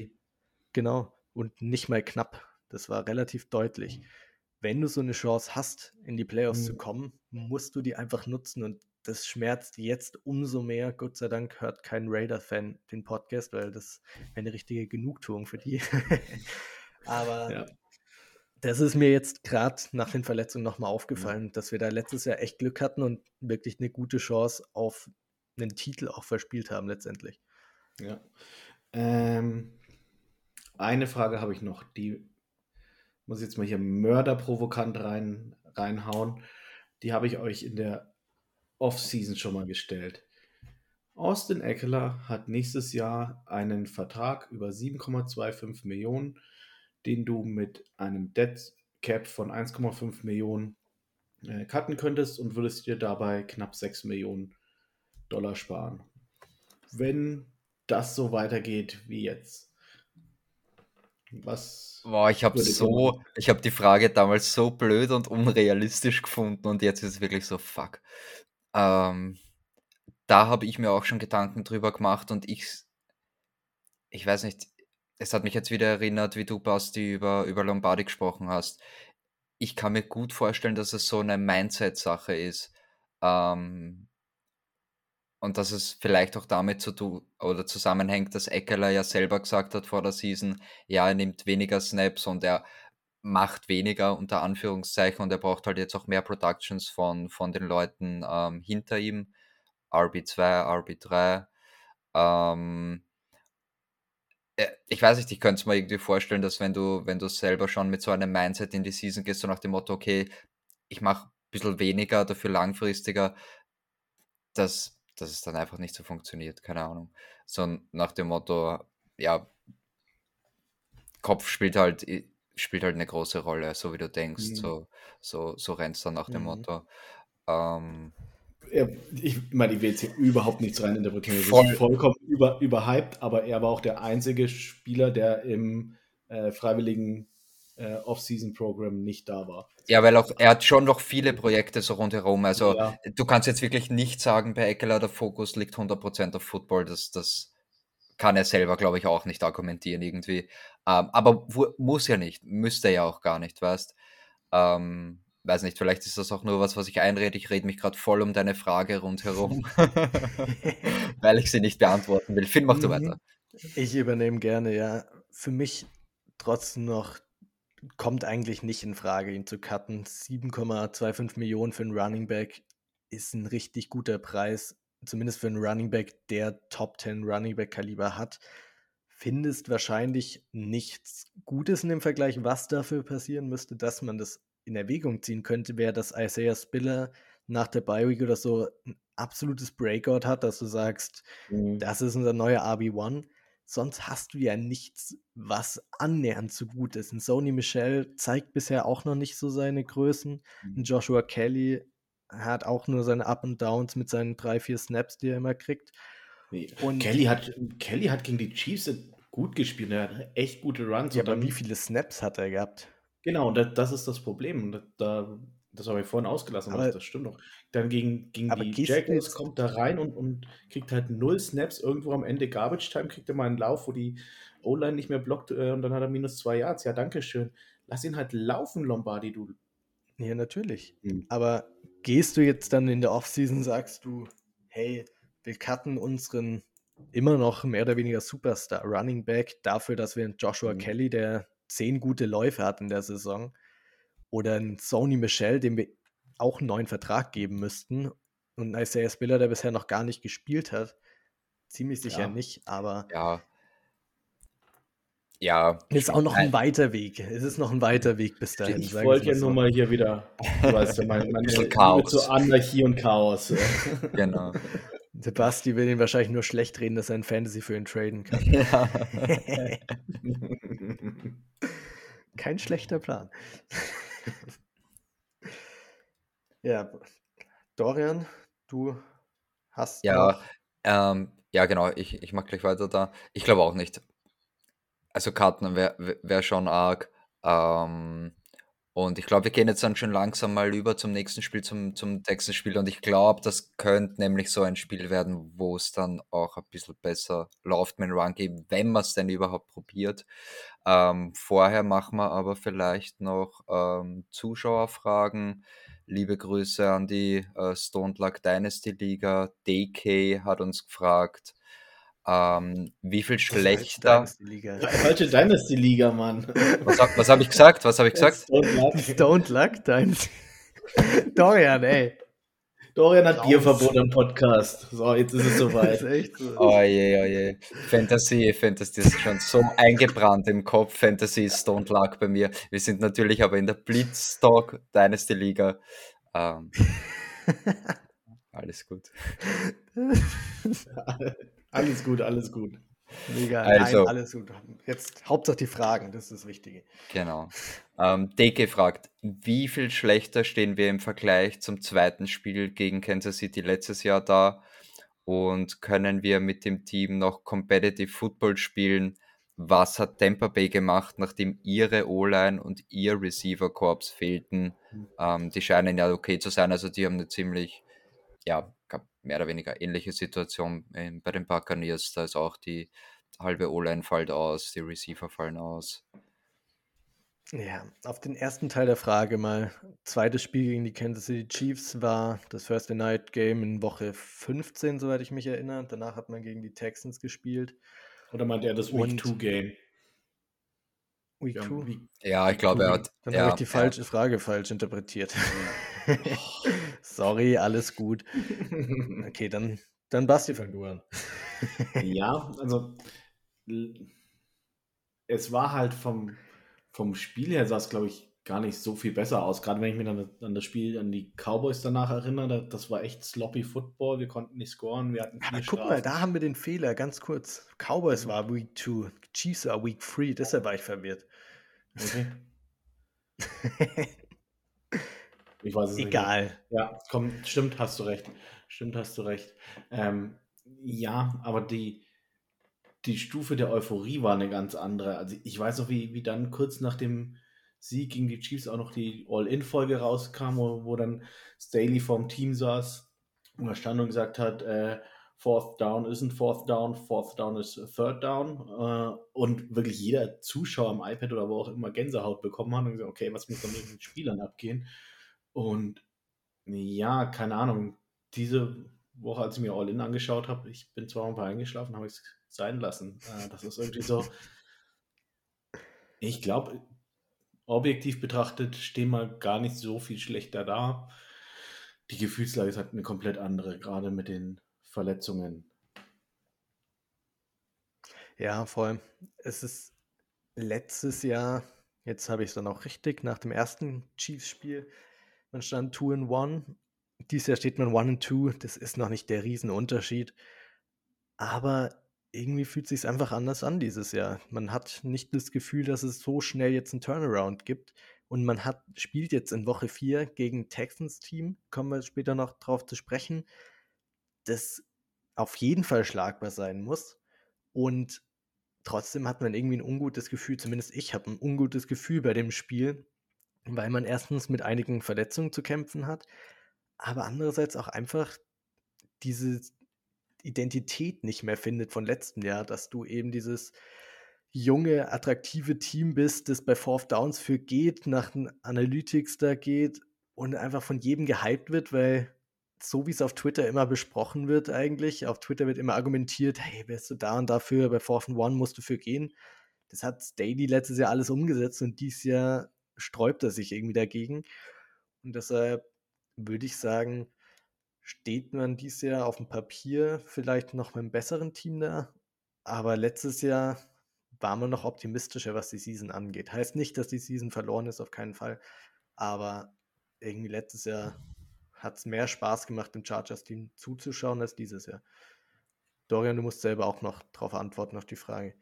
genau, und nicht mal knapp, das war relativ deutlich. Mhm. Wenn du so eine Chance hast, in die Playoffs mhm. zu kommen, musst du die einfach nutzen und das schmerzt jetzt umso mehr. Gott sei Dank hört kein Raider-Fan den Podcast, weil das wäre eine richtige Genugtuung für die. Aber ja das ist mir jetzt gerade nach den Verletzungen nochmal aufgefallen, dass wir da letztes Jahr echt Glück hatten und wirklich eine gute Chance auf einen Titel auch verspielt haben letztendlich. Ja. Ähm, eine Frage habe ich noch, die muss ich jetzt mal hier mörderprovokant rein, reinhauen. Die habe ich euch in der Offseason schon mal gestellt. Austin Eckler hat nächstes Jahr einen Vertrag über 7,25 Millionen den du mit einem Dead Cap von 1,5 Millionen äh, cutten könntest und würdest dir dabei knapp 6 Millionen Dollar sparen. Wenn das so weitergeht wie jetzt. Was? Boah, ich habe so, ich habe die Frage damals so blöd und unrealistisch gefunden und jetzt ist es wirklich so fuck. Ähm, da habe ich mir auch schon Gedanken drüber gemacht und ich, ich weiß nicht, es hat mich jetzt wieder erinnert, wie du, Basti, über, über Lombardi gesprochen hast. Ich kann mir gut vorstellen, dass es so eine Mindset-Sache ist. Ähm, und dass es vielleicht auch damit zu tun oder zusammenhängt, dass Eckeler ja selber gesagt hat vor der Season, ja, er nimmt weniger Snaps und er macht weniger unter Anführungszeichen und er braucht halt jetzt auch mehr Productions von, von den Leuten ähm, hinter ihm. RB2, RB3. Ähm, äh, ich weiß nicht, ich könnte es mir irgendwie vorstellen, dass wenn du, wenn du selber schon mit so einem Mindset in die Season gehst, so nach dem Motto, okay, ich mache ein bisschen weniger, dafür langfristiger, dass, dass es dann einfach nicht so funktioniert, keine Ahnung. So nach dem Motto, ja, Kopf spielt halt spielt halt eine große Rolle, so wie du denkst. Mhm. So, so, so rennst dann nach dem Mhm. Motto. Ähm, Er, ich meine, ich will jetzt hier überhaupt nichts reininterpretieren. Das Voll. ist vollkommen über, überhyped, aber er war auch der einzige Spieler, der im äh, freiwilligen äh, Off-Season-Programm nicht da war. ja, weil auch er hat schon noch viele Projekte so rundherum. Also Ja. du kannst jetzt wirklich nicht sagen, bei Eckler der Fokus liegt 100% auf Football. Das, das kann er selber, glaube ich, auch nicht argumentieren irgendwie. Ähm, aber wo, muss ja nicht, müsste ja auch gar nicht, weißt. Ähm, weiß nicht, vielleicht ist das auch nur was, was ich einrede. Ich rede mich gerade voll um deine Frage rundherum, weil ich sie nicht beantworten will. Finn, mach du Mhm. weiter. Ich übernehme gerne, ja. Für mich trotzdem noch kommt eigentlich nicht in Frage, ihn zu cutten. 7,25 Millionen für einen Running Back ist ein richtig guter Preis, zumindest für einen Running Back, der Top 10 Running Back Kaliber hat. Findest wahrscheinlich nichts Gutes in dem Vergleich, was dafür passieren müsste, dass man das in Erwägung ziehen könnte, wäre, dass Isaiah Spiller nach der Bye Week oder so ein absolutes Breakout hat, dass du sagst, Mhm. das ist unser neuer RB1. Sonst hast du ja nichts, was annähernd so gut ist. Und Sony Michel zeigt bisher auch noch nicht so seine Größen. Mhm. Und Joshua Kelly hat auch nur seine Up and Downs mit seinen drei, vier Snaps, die er immer kriegt. Nee. Und- Kelly, hat, Kelly hat gegen die Chiefs gut gespielt. Er hat echt gute Runs. Ja, und aber wie viele Snaps hat er gehabt? Genau, und das, das ist das Problem. Und da, das habe ich vorhin ausgelassen, aber das stimmt doch. Dann gegen, gegen die Jaguars kommt da rein und, und kriegt halt null Snaps. Irgendwo am Ende Garbage Time kriegt er mal einen Lauf, wo die O-Line nicht mehr blockt äh, und dann hat er minus zwei Yards. Ja, danke schön. Lass ihn halt laufen, Lombardi, du. Ja, natürlich. Mhm. Aber gehst du jetzt dann in der Offseason, sagst du, hey, wir cutten unseren immer noch mehr oder weniger Superstar Running Back dafür, dass wir einen Joshua Mhm. Kelly, der zehn gute Läufe hat in der Saison, oder einen Sony Michel, dem wir auch einen neuen Vertrag geben müssten, und einen Isaiah Spiller, der bisher noch gar nicht gespielt hat. Ziemlich sicher Ja. nicht, aber Ja. Ja. ist auch noch ein weiter Weg. Es ist noch ein weiter Weg bis dahin. Ich wollte ja so. nur mal hier wieder, du weißt ja, mein, Liebe Chaos. zu Anarchie und Chaos. Genau. Sebasti will ihn wahrscheinlich nur schlecht reden, dass er ein Fantasy für ihn traden kann. ja. Kein schlechter Plan. ja, Dorian, du hast Ja, ähm, ja, genau, ich, ich mache gleich weiter da. Ich glaube auch nicht. Also Karten wäre wär schon arg. Ähm, und ich glaube, wir gehen jetzt dann schon langsam mal über zum nächsten Spiel, zum, zum Texans-Spiel. Und ich glaube, das könnte nämlich so ein Spiel werden, wo es dann auch ein bisschen besser läuft mit Run Game, wenn man es denn überhaupt probiert. Ähm, vorher machen wir aber vielleicht noch ähm, Zuschauerfragen. Liebe Grüße an die äh, Stone Luck Dynasty Liga. DK hat uns gefragt, ähm, wie viel schlechter. Liga. Falsche Dynasty-Liga, Mann. Was, hab- was habe ich gesagt? Was habe ich gesagt? Don't luck. Don't luck Dynasty. Dorian, ey. Dorian hat Raus. Bierverbot am Podcast. So, jetzt ist es ist soweit. echt so. Oh je, oh je. Fantasy, Fantasy ist schon so eingebrannt im Kopf. Fantasy ist Don't Luck bei mir. Wir sind natürlich aber in der Blitzstock Dynasty Liga. Ähm, alles gut. Alles gut, alles gut. Mega, Also- nein, alles gut. Jetzt Hauptsache die Fragen, das ist das Wichtige. Genau. Ähm, Deke fragt, wie viel schlechter stehen wir im Vergleich zum zweiten Spiel gegen Kansas City letztes Jahr da? Und können wir mit dem Team noch Competitive Football spielen? Was hat Tampa Bay gemacht, nachdem ihre O-Line und ihr Receiver Corps fehlten? Ähm, die scheinen ja okay zu sein, also die haben eine ziemlich, ja, mehr oder weniger ähnliche Situation bei den Buccaneers. Da ist auch die halbe O-Line fällt aus, die Receiver fallen aus. Ja, auf den ersten Teil der Frage mal. Zweites Spiel gegen die Kansas City Chiefs war das Thursday Night Game in Woche 15, soweit ich mich erinnere. Danach hat man gegen die Texans gespielt. Oder meint er das Week 2 Game? Week Ja, 2. Week- Ja, ich glaube, er hat. Dann ja, habe ich die ja. falsche Frage falsch interpretiert. Sorry, alles gut. Okay, dann, dann Basti fang du an. Ja, also es war halt vom, vom Spiel her sah es, glaube ich, gar nicht so viel besser aus. Gerade wenn ich mich an, an das Spiel, an die Cowboys danach erinnere, da- das war echt sloppy Football. Wir konnten nicht scoren, wir hatten Aber vier guck mal, da haben wir den Fehler, ganz kurz. Cowboys war Week 2, Chiefs war Week 3, deshalb war ich verwirrt. Okay. ich weiß es Egal. nicht. Egal. Ja, komm, stimmt, hast du recht. Stimmt, hast du recht. Ähm, ja, aber die, die Stufe der Euphorie war eine ganz andere. Also ich weiß noch, wie, wie dann kurz nach dem Sieg gegen die Chiefs auch noch die All-In-Folge rauskam, wo, wo dann Staley vom Team saß und da stand und gesagt hat, äh, Fourth Down isn't Fourth Down, Fourth Down ist Third Down. Äh, und wirklich jeder Zuschauer am iPad oder wo auch immer Gänsehaut bekommen hat und gesagt, okay, was muss da mit den Spielern abgehen? Und ja, keine Ahnung, diese Woche, als ich mir All-In angeschaut habe, ich bin zwar ein paar eingeschlafen, habe ich es sein lassen. Äh, das ist irgendwie so. Ich glaube, objektiv betrachtet stehen wir gar nicht so viel schlechter da. Die Gefühlslage ist halt eine komplett andere, gerade mit den Verletzungen. Ja, vor allem, es ist letztes Jahr, jetzt habe ich es dann auch richtig, nach dem ersten Chiefs-Spiel, man stand 2 in 1. Dieses Jahr steht man 1 in 2. Das ist noch nicht der Riesenunterschied. Aber irgendwie fühlt es sich einfach anders an dieses Jahr. Man hat nicht das Gefühl, dass es so schnell jetzt einen Turnaround gibt. Und man hat, spielt jetzt in Woche 4 gegen Texans Team, kommen wir später noch drauf zu sprechen, das auf jeden Fall schlagbar sein muss. Und trotzdem hat man irgendwie ein ungutes Gefühl, zumindest ich habe ein ungutes Gefühl bei dem Spiel, weil man erstens mit einigen Verletzungen zu kämpfen hat, aber andererseits auch einfach diese Identität nicht mehr findet von letztem Jahr, dass du eben dieses junge, attraktive Team bist, das bei Fourth Downs für geht, nach den Analytics da geht und einfach von jedem gehypt wird, weil so wie es auf Twitter immer besprochen wird eigentlich, auf Twitter wird immer argumentiert, hey, wärst du da und dafür, bei Fourth and One musst du für gehen. Das hat Staley letztes Jahr alles umgesetzt und dieses Jahr sträubt er sich irgendwie dagegen. Und deshalb würde ich sagen, steht man dieses Jahr auf dem Papier vielleicht noch mit einem besseren Team da. Aber letztes Jahr war man noch optimistischer, was die Season angeht. Heißt nicht, dass die Season verloren ist, auf keinen Fall. Aber irgendwie letztes Jahr hat es mehr Spaß gemacht, dem Chargers-Team zuzuschauen als dieses Jahr. Dorian, du musst selber auch noch darauf antworten, auf die Frage.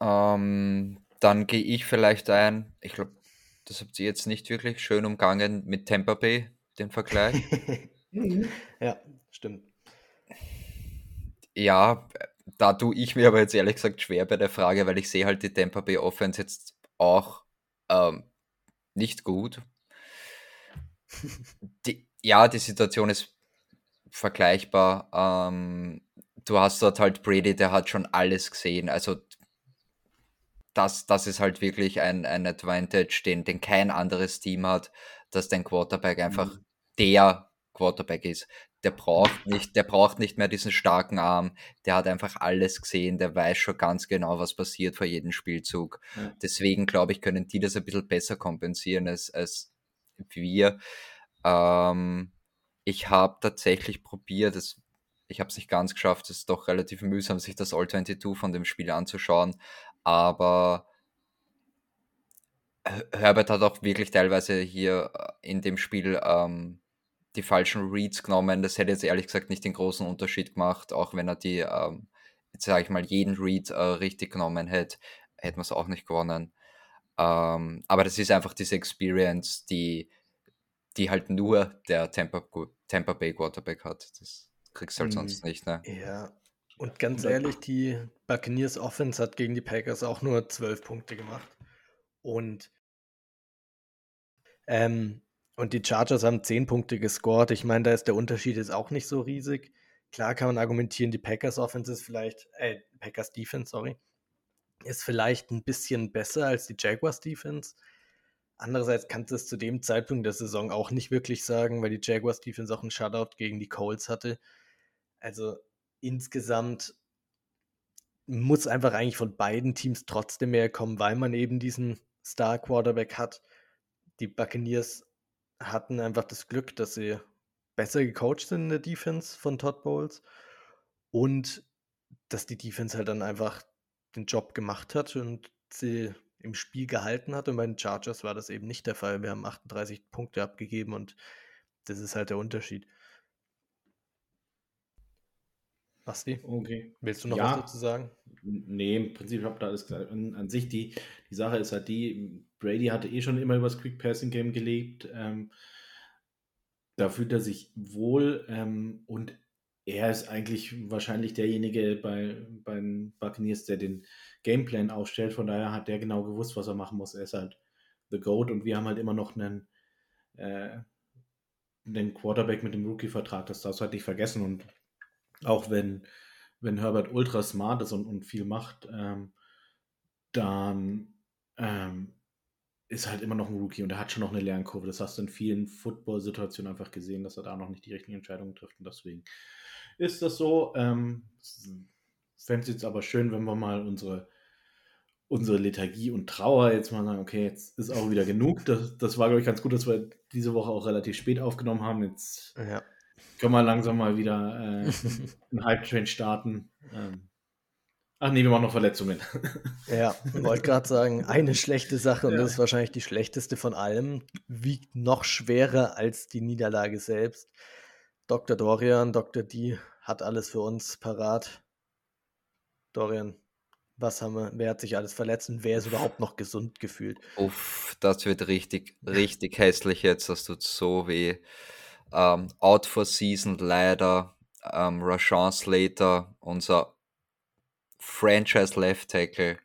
Ähm, dann gehe ich vielleicht ein. Ich glaube, das habt ihr jetzt nicht wirklich schön umgangen mit Tampa Bay, den Vergleich. ja, stimmt. Ja, da tue ich mir aber jetzt ehrlich gesagt schwer bei der Frage, weil ich sehe halt die Tampa Bay Offense jetzt auch ähm, nicht gut. Die, ja, die Situation ist vergleichbar. Ähm, du hast dort halt Brady, der hat schon alles gesehen. Also das, das ist halt wirklich ein, ein Advantage, den, den kein anderes Team hat, dass dein Quarterback einfach mhm. der Quarterback ist. Der braucht nicht, der braucht nicht mehr diesen starken Arm. Der hat einfach alles gesehen. Der weiß schon ganz genau, was passiert vor jedem Spielzug. Ja. Deswegen glaube ich, können die das ein bisschen besser kompensieren als, als wir. Ähm, ich habe tatsächlich probiert, das, ich habe es nicht ganz geschafft, es ist doch relativ mühsam, sich das All-22 von dem Spiel anzuschauen, aber Herbert hat auch wirklich teilweise hier äh, in dem Spiel ähm, die falschen Reads genommen. Das hätte jetzt ehrlich gesagt nicht den großen Unterschied gemacht, auch wenn er die, ähm, jetzt sage ich mal, jeden Read äh, richtig genommen hätte, hätte man es auch nicht gewonnen. Ähm, aber das ist einfach diese Experience, die, die halt nur der Tampa, Tampa Bay Quarterback hat. Das kriegst du halt mhm. sonst nicht, ne? Ja, und ganz ehrlich, die Buccaneers Offense hat gegen die Packers auch nur zwölf Punkte gemacht. Und, ähm, und die Chargers haben zehn Punkte gescored. Ich meine, da ist der Unterschied jetzt auch nicht so riesig. Klar kann man argumentieren, die Packers Offense ist vielleicht, äh, Packers Defense, sorry, ist vielleicht ein bisschen besser als die Jaguars Defense. Andererseits kannst du es zu dem Zeitpunkt der Saison auch nicht wirklich sagen, weil die Jaguars Defense auch einen Shutout gegen die Colts hatte. Also insgesamt muss einfach eigentlich von beiden Teams trotzdem mehr kommen, weil man eben diesen Star Quarterback hat. Die Buccaneers hatten einfach das Glück, dass sie besser gecoacht sind in der Defense von Todd Bowles und dass die Defense halt dann einfach den Job gemacht hat und sie im Spiel gehalten hat. Und bei den Chargers war das eben nicht der Fall. Wir haben 38 Punkte abgegeben und das ist halt der Unterschied. Basti, Okay. willst du noch was Ja, dazu sagen? nee, im Prinzip habe ich da alles gesagt. An, an sich, die, die Sache ist halt die, Brady hatte eh schon immer über das Quick Passing Game gelebt. Ähm, da fühlt er sich wohl ähm, und er ist eigentlich wahrscheinlich derjenige bei, bei den Buccaneers, der den Gameplan aufstellt. Von daher hat der genau gewusst, was er machen muss. Er ist halt The Goat und wir haben halt immer noch einen, äh, einen Quarterback mit dem Rookie-Vertrag. Das darfst du halt nicht vergessen. Und auch wenn, wenn Herbert ultra smart ist und, und viel macht, ähm, dann ähm, ist halt immer noch ein Rookie und er hat schon noch eine Lernkurve. Das hast du in vielen Football-Situationen einfach gesehen, dass er da noch nicht die richtigen Entscheidungen trifft. Und deswegen ist das so. Ähm, Fände es jetzt aber schön, wenn wir mal unsere, unsere Lethargie und Trauer jetzt mal sagen, okay, jetzt ist auch wieder genug. Das, das war, glaube ich, ganz gut, dass wir diese Woche auch relativ spät aufgenommen haben. Jetzt Ja. Können wir langsam mal wieder äh, einen Hype-Train starten. Ähm, ach nee, wir machen noch Verletzungen. Ja, wollte gerade sagen, eine schlechte Sache, und Ja. das ist wahrscheinlich die schlechteste von allem, wiegt noch schwerer als die Niederlage selbst. Dr. Dorian, Dr. D hat alles für uns parat. Dorian, was haben wir, wer hat sich alles verletzt und wer ist überhaupt noch gesund gefühlt? Uff, das wird richtig, richtig hässlich jetzt. Das tut so weh. Ähm, out for season leider. Ähm, Rashawn Slater, unser Franchise Left Tackle,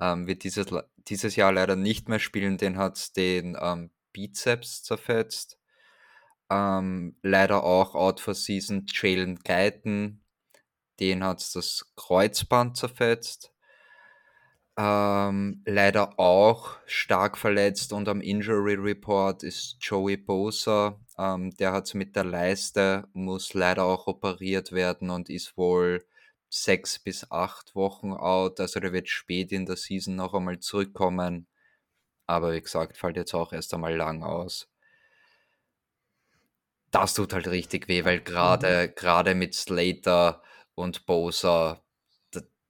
ähm, wird dieses, dieses Jahr leider nicht mehr spielen. Den hat den ähm, Bizeps zerfetzt. Leider auch out for season Jalen Guyton. Den hat das Kreuzband zerfetzt. Ähm, leider auch stark verletzt und am Injury Report ist Joey Bosa. Ähm, der hat es mit der Leiste, muss leider auch operiert werden und ist wohl sechs bis acht Wochen out. Also der wird spät in der Season noch einmal zurückkommen. Aber wie gesagt, fällt jetzt auch erst einmal lang aus. Das tut halt richtig weh, weil gerade gerade mit Slater und Bosa,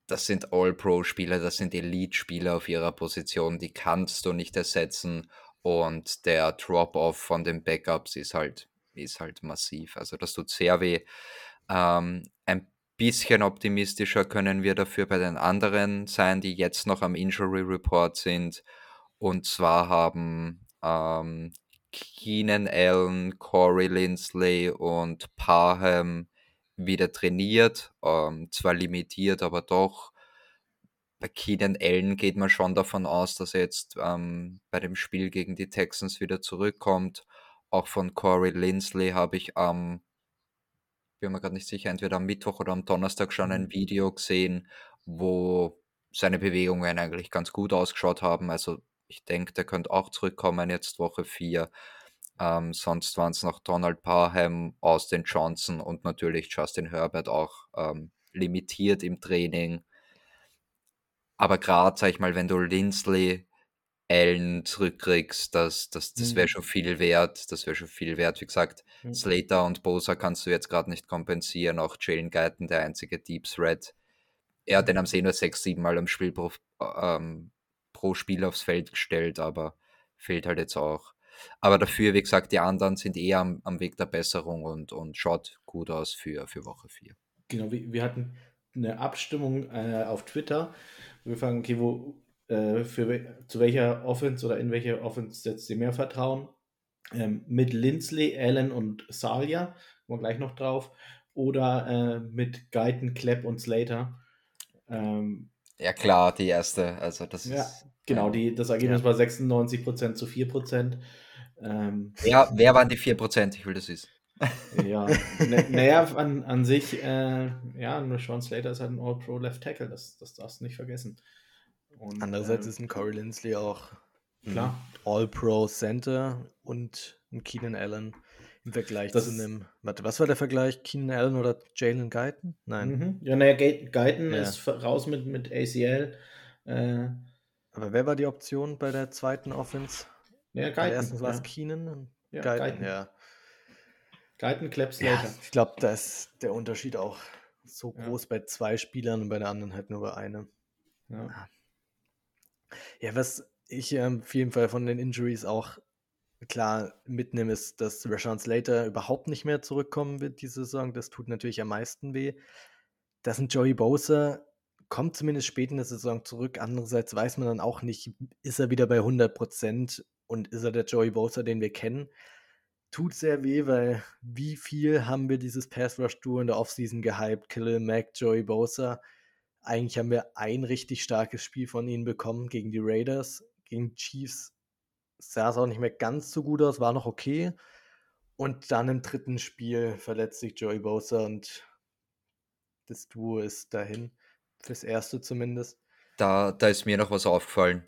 das sind All-Pro-Spieler, das sind Elite-Spieler auf ihrer Position, die kannst du nicht ersetzen. Und der Drop-Off von den Backups ist halt, ist halt massiv. Also das tut sehr weh. Ähm, ein bisschen optimistischer können wir dafür bei den anderen sein, die jetzt noch am Injury Report sind. Und zwar haben ähm, Keenan Allen, Corey Lindsley und Parham wieder trainiert. Ähm, zwar limitiert, aber doch. Bei Keenan Allen geht man schon davon aus, dass er jetzt ähm, bei dem Spiel gegen die Texans wieder zurückkommt. Auch von Corey Lindsley habe ich am, bin mir gerade nicht sicher, entweder am Mittwoch oder am Donnerstag schon ein Mhm. Video gesehen, wo seine Bewegungen eigentlich ganz gut ausgeschaut haben. Also ich denke, der könnte auch zurückkommen jetzt Woche 4. Ähm, sonst waren es noch Donald Parham, Austin Johnson und natürlich Justin Herbert auch ähm, limitiert im Training. Aber gerade, sag ich mal, wenn du Lindsley, Allen zurückkriegst, das, das, das wäre Mhm. schon viel wert. Das wäre schon viel wert. Wie gesagt, Mhm. Slater und Bosa kannst du jetzt gerade nicht kompensieren. Auch Jalen Guyton, der einzige Deep Threat. Er hat den am See nur sechs, sieben Mal am Spiel pro, ähm, pro Spiel aufs Feld gestellt, aber fehlt halt jetzt auch. Aber dafür, wie gesagt, die anderen sind eher am, am Weg der Besserung und, und schaut gut aus für, für Woche 4. Genau, wir, wir hatten eine Abstimmung äh, auf Twitter. Wir fragen, okay, wo, äh, für, zu welcher Offense oder in welche Offense setzt ihr mehr Vertrauen? Ähm, mit Lindsley, Allen und Salia, kommen wir gleich noch drauf. Oder äh, mit Guyton, Klepp und Slater. Ähm, Ja, klar, die erste. Also, das ja, ist. genau, ja. die, das Ergebnis Ja. war 96% zu 4%. Ähm, Wer, wer waren die 4%? Ich will das wissen. Ja, naja, an, an sich, äh, ja, nur Sean Slater ist halt ein All-Pro Left Tackle, das, das darfst du nicht vergessen. Und, Andererseits ähm, ist ein Corey Lindsley auch. All-Pro Center und ein Keenan Allen im Vergleich Das- zu einem. Warte, was war der Vergleich? Keenan Allen oder Jalen Guyton? Nein. Mhm. Ja, naja, Guyton Ja. ist raus mit, mit ACL. Äh, Aber wer war die Option bei der zweiten Offense? ja, Guyton. ersten war es ja. Keenan und Ja, Guyton, Guyton. ja. Guyton, Klepp, Ja, ich glaube, da ist der Unterschied auch so groß bei zwei Spielern und bei der anderen halt nur bei einem. Ja. Ja, was ich ähm, auf jeden Fall von den Injuries auch klar mitnehme, ist, dass Rashawn Slater überhaupt nicht mehr zurückkommen wird diese Saison. Das tut natürlich am meisten weh. dass ein Joey Bosa kommt zumindest spät in der Saison zurück. Andererseits weiß man dann auch nicht, ist er wieder bei 100 Prozent und ist er der Joey Bosa, den wir kennen. Tut sehr weh, weil wie viel haben wir dieses Pass Rush Duo in der Offseason gehypt? Khalil Mack, Joey Bosa. Eigentlich haben wir ein richtig starkes Spiel von ihnen bekommen gegen die Raiders. Gegen Chiefs sah es auch nicht mehr ganz so gut aus, war noch okay. Und dann im dritten Spiel verletzt sich Joey Bosa und das Duo ist dahin. Fürs erste zumindest. Da, da ist mir noch was aufgefallen.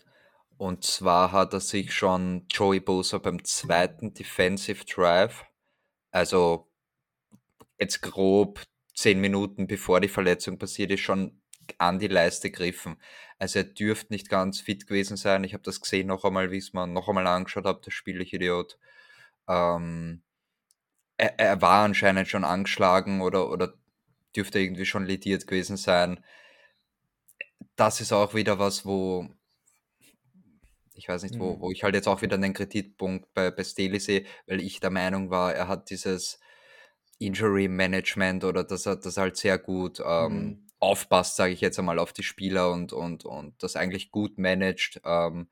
Und zwar hat er sich schon Joey Bosa beim zweiten Defensive Drive, also jetzt grob zehn Minuten bevor die Verletzung passiert ist, schon an die Leiste gegriffen. Also er dürfte nicht ganz fit gewesen sein. Ich habe das gesehen noch einmal, wie es man noch einmal angeschaut habe, das Spiel, ich Idiot. Ähm, er, er, war anscheinend schon angeschlagen oder, oder dürfte irgendwie schon lediert gewesen sein. Das ist auch wieder was, wo ich weiß nicht, wo, mhm. wo ich halt jetzt auch wieder einen Kritikpunkt bei, bei Staley sehe, weil ich der Meinung war, er hat dieses Injury Management oder dass er das halt sehr gut ähm, mhm. Aufpasst, sage ich jetzt einmal, auf die Spieler und, und, und das eigentlich gut managt. Ähm,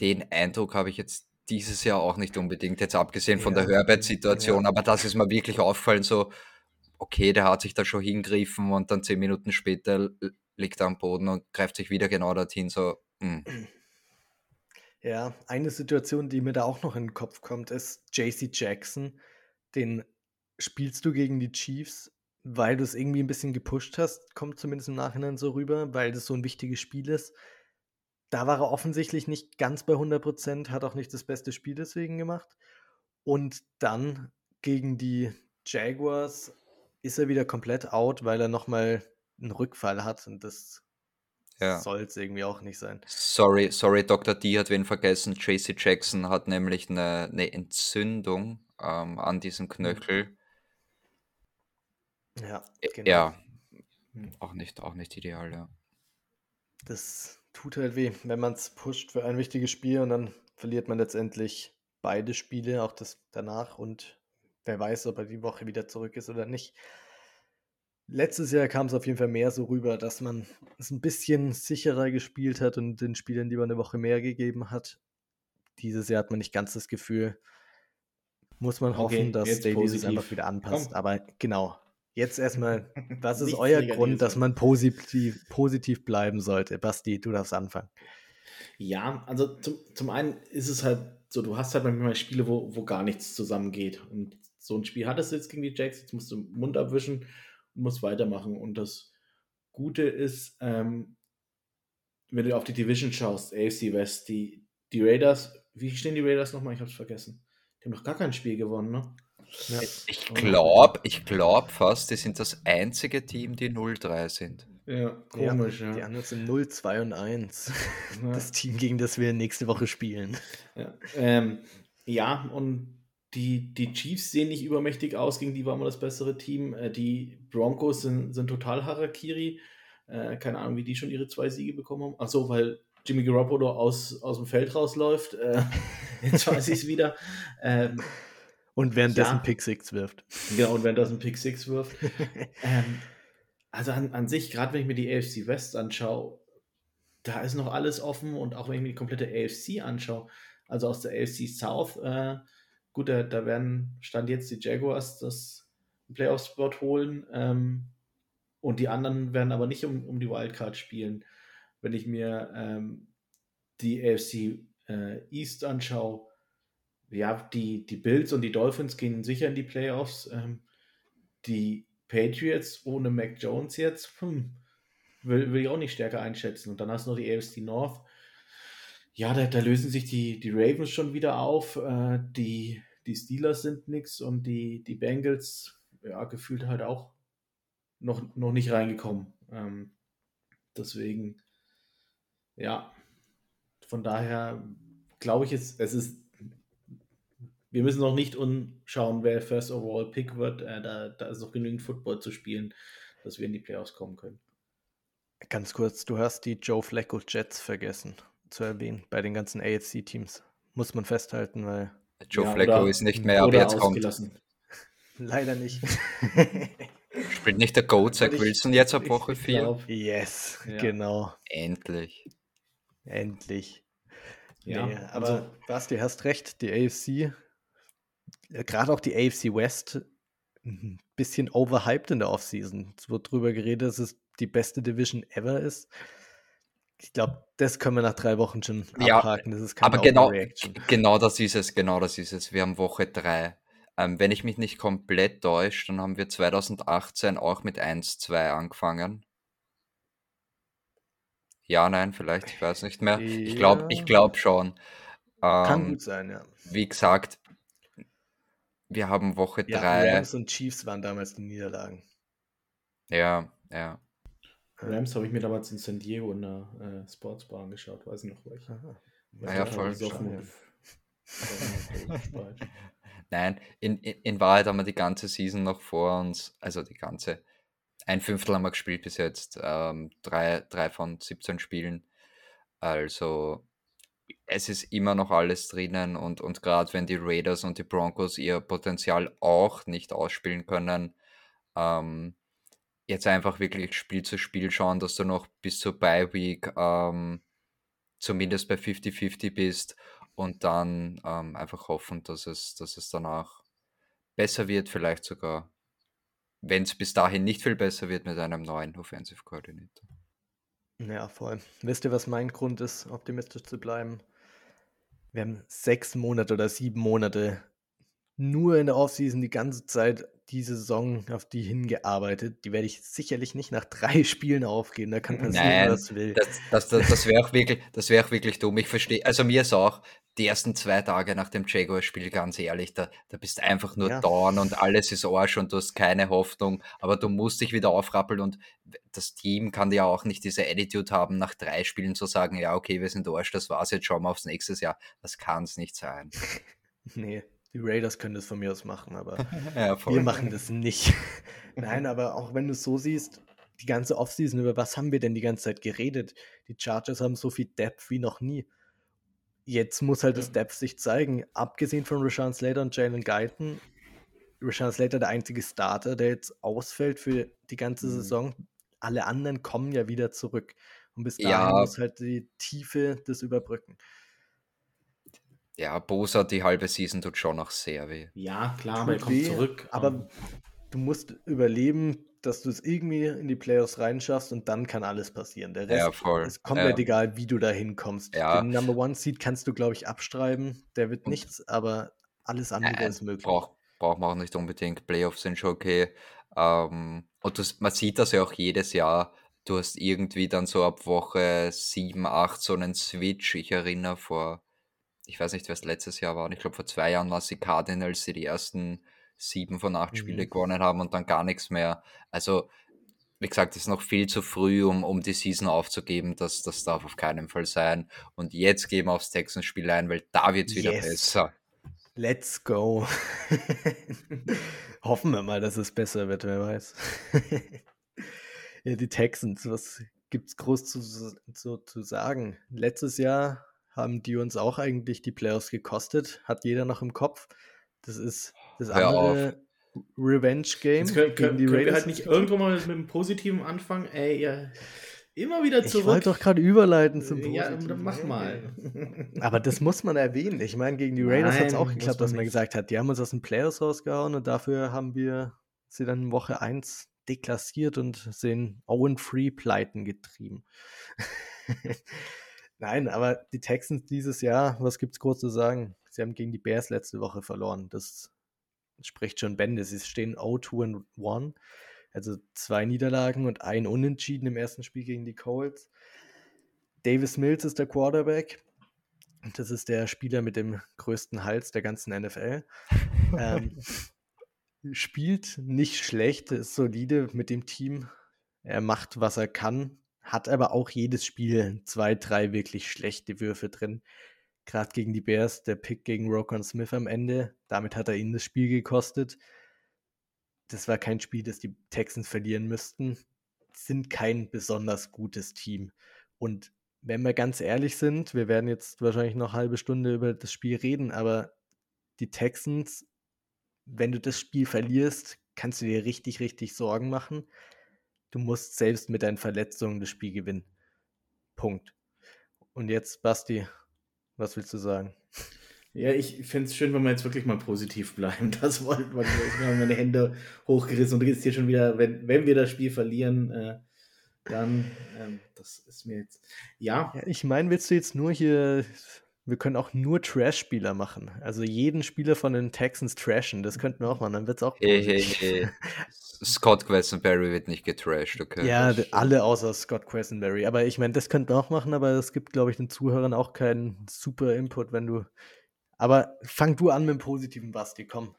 den Eindruck habe ich jetzt dieses Jahr auch nicht unbedingt, jetzt abgesehen von ja. der Herbert-Situation, ja. aber das ist mir wirklich aufgefallen, so, okay, der hat sich da schon hingriffen und dann zehn Minuten später liegt er am Boden und greift sich wieder genau dorthin, so, mh. Hm. Ja, eine Situation, die mir da auch noch in den Kopf kommt, ist JC Jackson. Den spielst du gegen die Chiefs, weil du es irgendwie ein bisschen gepusht hast, kommt zumindest im Nachhinein so rüber, weil das so ein wichtiges Spiel ist. Da war er offensichtlich nicht ganz bei 100%, hat auch nicht das beste Spiel deswegen gemacht. Und dann gegen die Jaguars ist er wieder komplett out, weil er nochmal einen Rückfall hat und das ja. soll es irgendwie auch nicht sein. Sorry, sorry, Dr. D hat wen vergessen. JC Jackson hat nämlich eine, eine Entzündung ähm, an diesem mhm. Ja, genau. Ja, hm. auch nicht, auch nicht ideal, ja. Das tut halt weh, wenn man es pusht für ein wichtiges Spiel und dann verliert man letztendlich beide Spiele, auch das danach und wer weiß, ob er die Woche wieder zurück ist oder nicht. Letztes Jahr kam es auf jeden Fall mehr so rüber, dass man es ein bisschen sicherer gespielt hat und den Spielern lieber eine Woche mehr gegeben hat. Dieses Jahr hat man nicht ganz das Gefühl. Muss man hoffen, okay, dass Davy sich einfach wieder anpasst. Komm. Aber genau, jetzt erstmal, was ist euer Grund, dass man positiv, positiv bleiben sollte? Basti, du darfst anfangen. Ja, also zum, zum einen ist es halt so, du hast halt manchmal Spiele, wo, wo gar nichts zusammengeht. Und so ein Spiel hattest du jetzt gegen die Jacks, jetzt musst du den Mund abwischen muss weitermachen. Und das Gute ist, ähm, wenn du auf die Division schaust, AFC West, die, die Raiders, wie stehen die Raiders nochmal? Ich hab's vergessen. Die haben noch gar kein Spiel gewonnen, ne? Ja. Ich glaube, ich glaube fast, die sind das einzige Team, die 0-3 sind. Ja, komisch, ja. Die anderen sind 0-2 und 1. Ja. Das Team, gegen das wir nächste Woche spielen. Ja, ähm, ja und die, die Chiefs sehen nicht übermächtig aus, gegen die war immer das bessere Team. Äh, die Broncos sind, sind total Harakiri. Äh, keine Ahnung, wie die schon ihre zwei Siege bekommen haben. Achso, weil Jimmy Garoppolo aus, aus dem Feld rausläuft. Äh, jetzt weiß ich es wieder. Ähm, und währenddessen ja, Pick Six wirft. Genau, und währenddessen Pick Six wirft. ähm, also an, an sich, gerade wenn ich mir die AFC West anschaue, da ist noch alles offen und auch wenn ich mir die komplette AFC anschaue, also aus der AFC South, äh, Gut, da, da werden Stand jetzt die Jaguars das Playoff-Spot holen ähm, und die anderen werden aber nicht um, um die Wildcard spielen. Wenn ich mir ähm, die AFC äh, East anschaue, ja, die, die Bills und die Dolphins gehen sicher in die Playoffs. Ähm, die Patriots ohne Mac Jones jetzt, hm, will, will ich auch nicht stärker einschätzen. Und dann hast du noch die AFC North. Ja, da, da lösen sich die, die Ravens schon wieder auf. Äh, die, die Steelers sind nichts und die, die Bengals, ja, gefühlt halt auch noch, noch nicht reingekommen. Ähm, deswegen, ja, von daher glaube ich jetzt, es ist, wir müssen noch nicht unschauen, wer First Overall Pick wird. Äh, da, da ist noch genügend Football zu spielen, dass wir in die Playoffs kommen können. Ganz kurz, du hast die Joe Flacco Jets vergessen zu erwähnen bei den ganzen AFC-Teams. Muss man festhalten, weil Joe ja, Flacco ist nicht mehr, aber jetzt kommt. Leider nicht. Spielt nicht der Goat Zach Wilson jetzt ab Woche ich 4? glaub, Yes, Ja. genau. Endlich. Endlich. Ja, nee, aber also- Basti, hast recht, die AFC, gerade auch die AFC West, ein bisschen overhyped in der Offseason. Es wird drüber geredet, dass es die beste Division ever ist. Ich glaube, das können wir nach drei Wochen schon Ja, abhaken. Das ist keine Aber genau, genau das ist es, genau das ist es. Wir haben Woche 3. Ähm, wenn ich mich nicht komplett täusche, dann haben wir 2018 auch mit 1-2 angefangen. Ja, nein, vielleicht, ich weiß nicht mehr. Ich glaube ich Ja. glaub schon. Kann Ähm, gut sein, ja. wie gesagt, wir haben Woche Ja, 3. Rams und Chiefs waren damals die Niederlagen. Ja, ja. Rams habe ich mir damals in San Diego in der äh, Sportsbar angeschaut, weiß ich noch welche. Aha. Ja, ja, voll. Nein, in, in, in Wahrheit haben wir die ganze Season noch vor uns, also die ganze, ein Fünftel haben wir gespielt bis jetzt, ähm, drei, drei von 17 Spielen. Also es ist immer noch alles drinnen und, und gerade wenn die Raiders und die Broncos ihr Potenzial auch nicht ausspielen können, ähm, jetzt einfach wirklich Spiel zu Spiel schauen, dass du noch bis zur Bye Week ähm, zumindest bei 50-50 bist und dann ähm, einfach hoffen, dass es, dass es danach besser wird, vielleicht sogar, wenn es bis dahin nicht viel besser wird mit einem neuen Offensive Coordinator. Ja, voll. Wisst ihr, was mein Grund ist, optimistisch zu bleiben? Wir haben sechs Monate oder sieben Monate nur in der Offseason die ganze Zeit diese Saison auf die hingearbeitet. Die werde ich sicherlich nicht nach drei Spielen aufgeben. Da kann passieren, Nein, was will. Das, das, das, das wäre auch, wirklich- das wär auch wirklich dumm. Ich verstehe, also mir ist auch die ersten zwei Tage nach dem Jaguars-Spiel, ganz ehrlich, da, da bist du einfach nur Ja. down und alles ist Arsch und du hast keine Hoffnung, aber du musst dich wieder aufrappeln und das Team kann ja auch nicht diese Attitude haben, nach drei Spielen zu sagen, ja, okay, wir sind Arsch, das war's jetzt, schauen wir aufs nächste Jahr. Das kann es nicht sein. Nee, die Raiders können das von mir aus machen, aber Ja, wir machen das nicht. Nein, aber auch wenn du es so siehst, die ganze Offseason, über was haben wir denn die ganze Zeit geredet? Die Chargers haben so viel Depth wie noch nie. Jetzt muss halt das Ja. Depth sich zeigen. Abgesehen von Rashawn Slater und Jalen Guyton, Rashawn Slater der einzige Starter, der jetzt ausfällt für die ganze Mhm. Saison. Alle anderen kommen ja wieder zurück. Und bis dahin Ja. muss halt die Tiefe das überbrücken. Ja, Bosa, die halbe Season tut schon noch sehr weh. Ja, klar, aber er kommt weh, zurück. Aber ähm, du musst überleben, dass du es irgendwie in die Playoffs reinschaffst und dann kann alles passieren. Der Rest Ja, voll. ist komplett Ja. egal, wie du da hinkommst. Ja. Den Number One Seed kannst du, glaube ich, abstreiben. Der wird Und- nichts, aber alles andere Nein, ist möglich. braucht braucht man auch nicht unbedingt. Playoffs sind schon okay. Ähm, und das, man sieht das ja auch jedes Jahr. Du hast irgendwie dann so ab Woche 7, 8 so einen Switch. Ich erinnere vor, ich weiß nicht, wer es letztes Jahr war. und Ich glaube, vor zwei Jahren war es die Cardinals, die die ersten sieben von acht Spiele Mhm. gewonnen haben und dann gar nichts mehr. Also, wie gesagt, es ist noch viel zu früh, um, um die Season aufzugeben. Das, das darf auf keinen Fall sein. Und jetzt gehen wir aufs Texans-Spiel ein, weil da wird es wieder Yes. besser. Let's go. Hoffen wir mal, dass es besser wird, wer weiß. ja, die Texans, was gibt's groß zu, so zu sagen? Letztes Jahr haben die uns auch eigentlich die Playoffs gekostet, hat jeder noch im Kopf. Das ist das Hör auf. andere Revenge-Game Jetzt können, die können wir Raiders. halt nicht irgendwo mal mit einem positiven anfangen. Ey, ihr immer wieder ich zurück. wollte doch gerade überleiten zum ja, Positiven. dann mach mal. Aber das muss man erwähnen. Ich meine, gegen die Raiders hat es auch geklappt, man dass man nicht. gesagt hat, die haben uns aus den Playoffs rausgehauen und dafür haben wir sie dann in Woche 1 deklassiert und sind Owen-Free Pleiten getrieben. Nein, aber die Texans dieses Jahr, was gibt's groß zu sagen? Sie haben gegen die Bears letzte Woche verloren. Das spricht schon Bände. Sie stehen 0-2 und 1. Also zwei Niederlagen und ein Unentschieden im ersten Spiel gegen die Colts. Davis Mills ist der Quarterback. Und Das ist der Spieler mit dem größten Hals der ganzen NFL. ähm, spielt nicht schlecht, ist solide mit dem Team. Er macht, was er kann, hat aber auch jedes Spiel zwei, drei wirklich schlechte Würfe drin. Gerade gegen die Bears, der Pick gegen Rokon Smith am Ende, damit hat er ihnen das Spiel gekostet. Das war kein Spiel, das die Texans verlieren müssten. Sind kein besonders gutes Team. Und wenn wir ganz ehrlich sind, wir werden jetzt wahrscheinlich noch eine halbe Stunde über das Spiel reden, aber die Texans, wenn du das Spiel verlierst, kannst du dir richtig, richtig Sorgen machen. Du musst selbst mit deinen Verletzungen das Spiel gewinnen. Punkt. Und jetzt, Basti, was willst du sagen? Ja, ich finde es schön, wenn wir jetzt wirklich mal positiv bleiben. Das wollten wir. Ich habe meine Hände hochgerissen und jetzt hier schon wieder, wenn, wenn wir das Spiel verlieren, äh, dann, ähm, das ist mir jetzt, ja. ja ich meine, willst du jetzt nur hier, wir können auch nur Trash-Spieler machen. Also jeden Spieler von den Texans trashen, das könnten wir auch machen, dann wird es auch hey, hey, hey. Scott Questenberry wird nicht getrashed, okay? Ja, alle außer Scott Questenberry. Aber ich meine, das könnten wir auch machen, aber es gibt, glaube ich, den Zuhörern auch keinen super Input, wenn du aber fang du an mit dem positiven Basti, komm.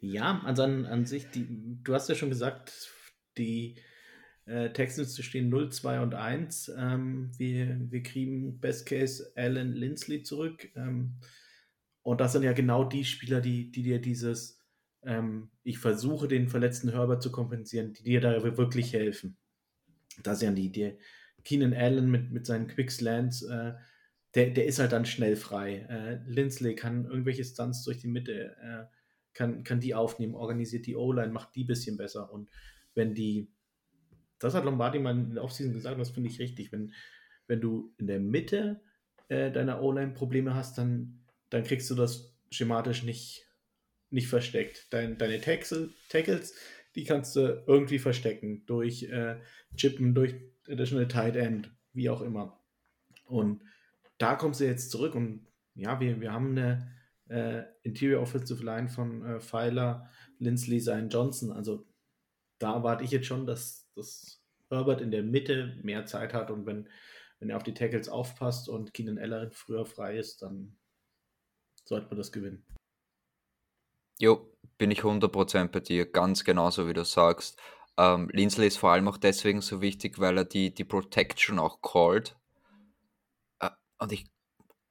Ja, also an, an sich, die, du hast ja schon gesagt, die äh, Texans stehen 0, 2 und 1. Ähm, wir, wir kriegen Best Case Alan Lindsley zurück. Ähm, und das sind ja genau die Spieler, die, die dir dieses, ähm, ich versuche den verletzten Herbert zu kompensieren, die dir da wirklich helfen. Das ist ja die Idee. Keenan Allen mit, mit seinen Quickslants, äh, der, der ist halt dann schnell frei. Äh, Lindsley kann irgendwelche Stunts durch die Mitte, äh, kann, kann die aufnehmen, organisiert die O-Line, macht die ein bisschen besser. Und wenn die, das hat Lombardi mal in der Offseason gesagt, das finde ich richtig, wenn, wenn du in der Mitte äh, deiner O-Line Probleme hast, dann, dann kriegst du das schematisch nicht, nicht versteckt. Dein, deine Tackle, Tackles, die kannst du irgendwie verstecken durch äh, Chippen, durch Additional Tight End, wie auch immer. Und da kommst du jetzt zurück und ja, wir, wir haben eine äh, Interior Offensive Line von äh, Pfeiler, Lindsley, sein Johnson. Also da erwarte ich jetzt schon, dass, dass Herbert in der Mitte mehr Zeit hat und wenn, wenn er auf die Tackles aufpasst und Keenan Ellerin früher frei ist, dann sollte man das gewinnen. Jo, bin ich 100% bei dir, ganz genauso wie du sagst. Ähm, Lindsley ist vor allem auch deswegen so wichtig, weil er die, die Protection auch callt. Und ich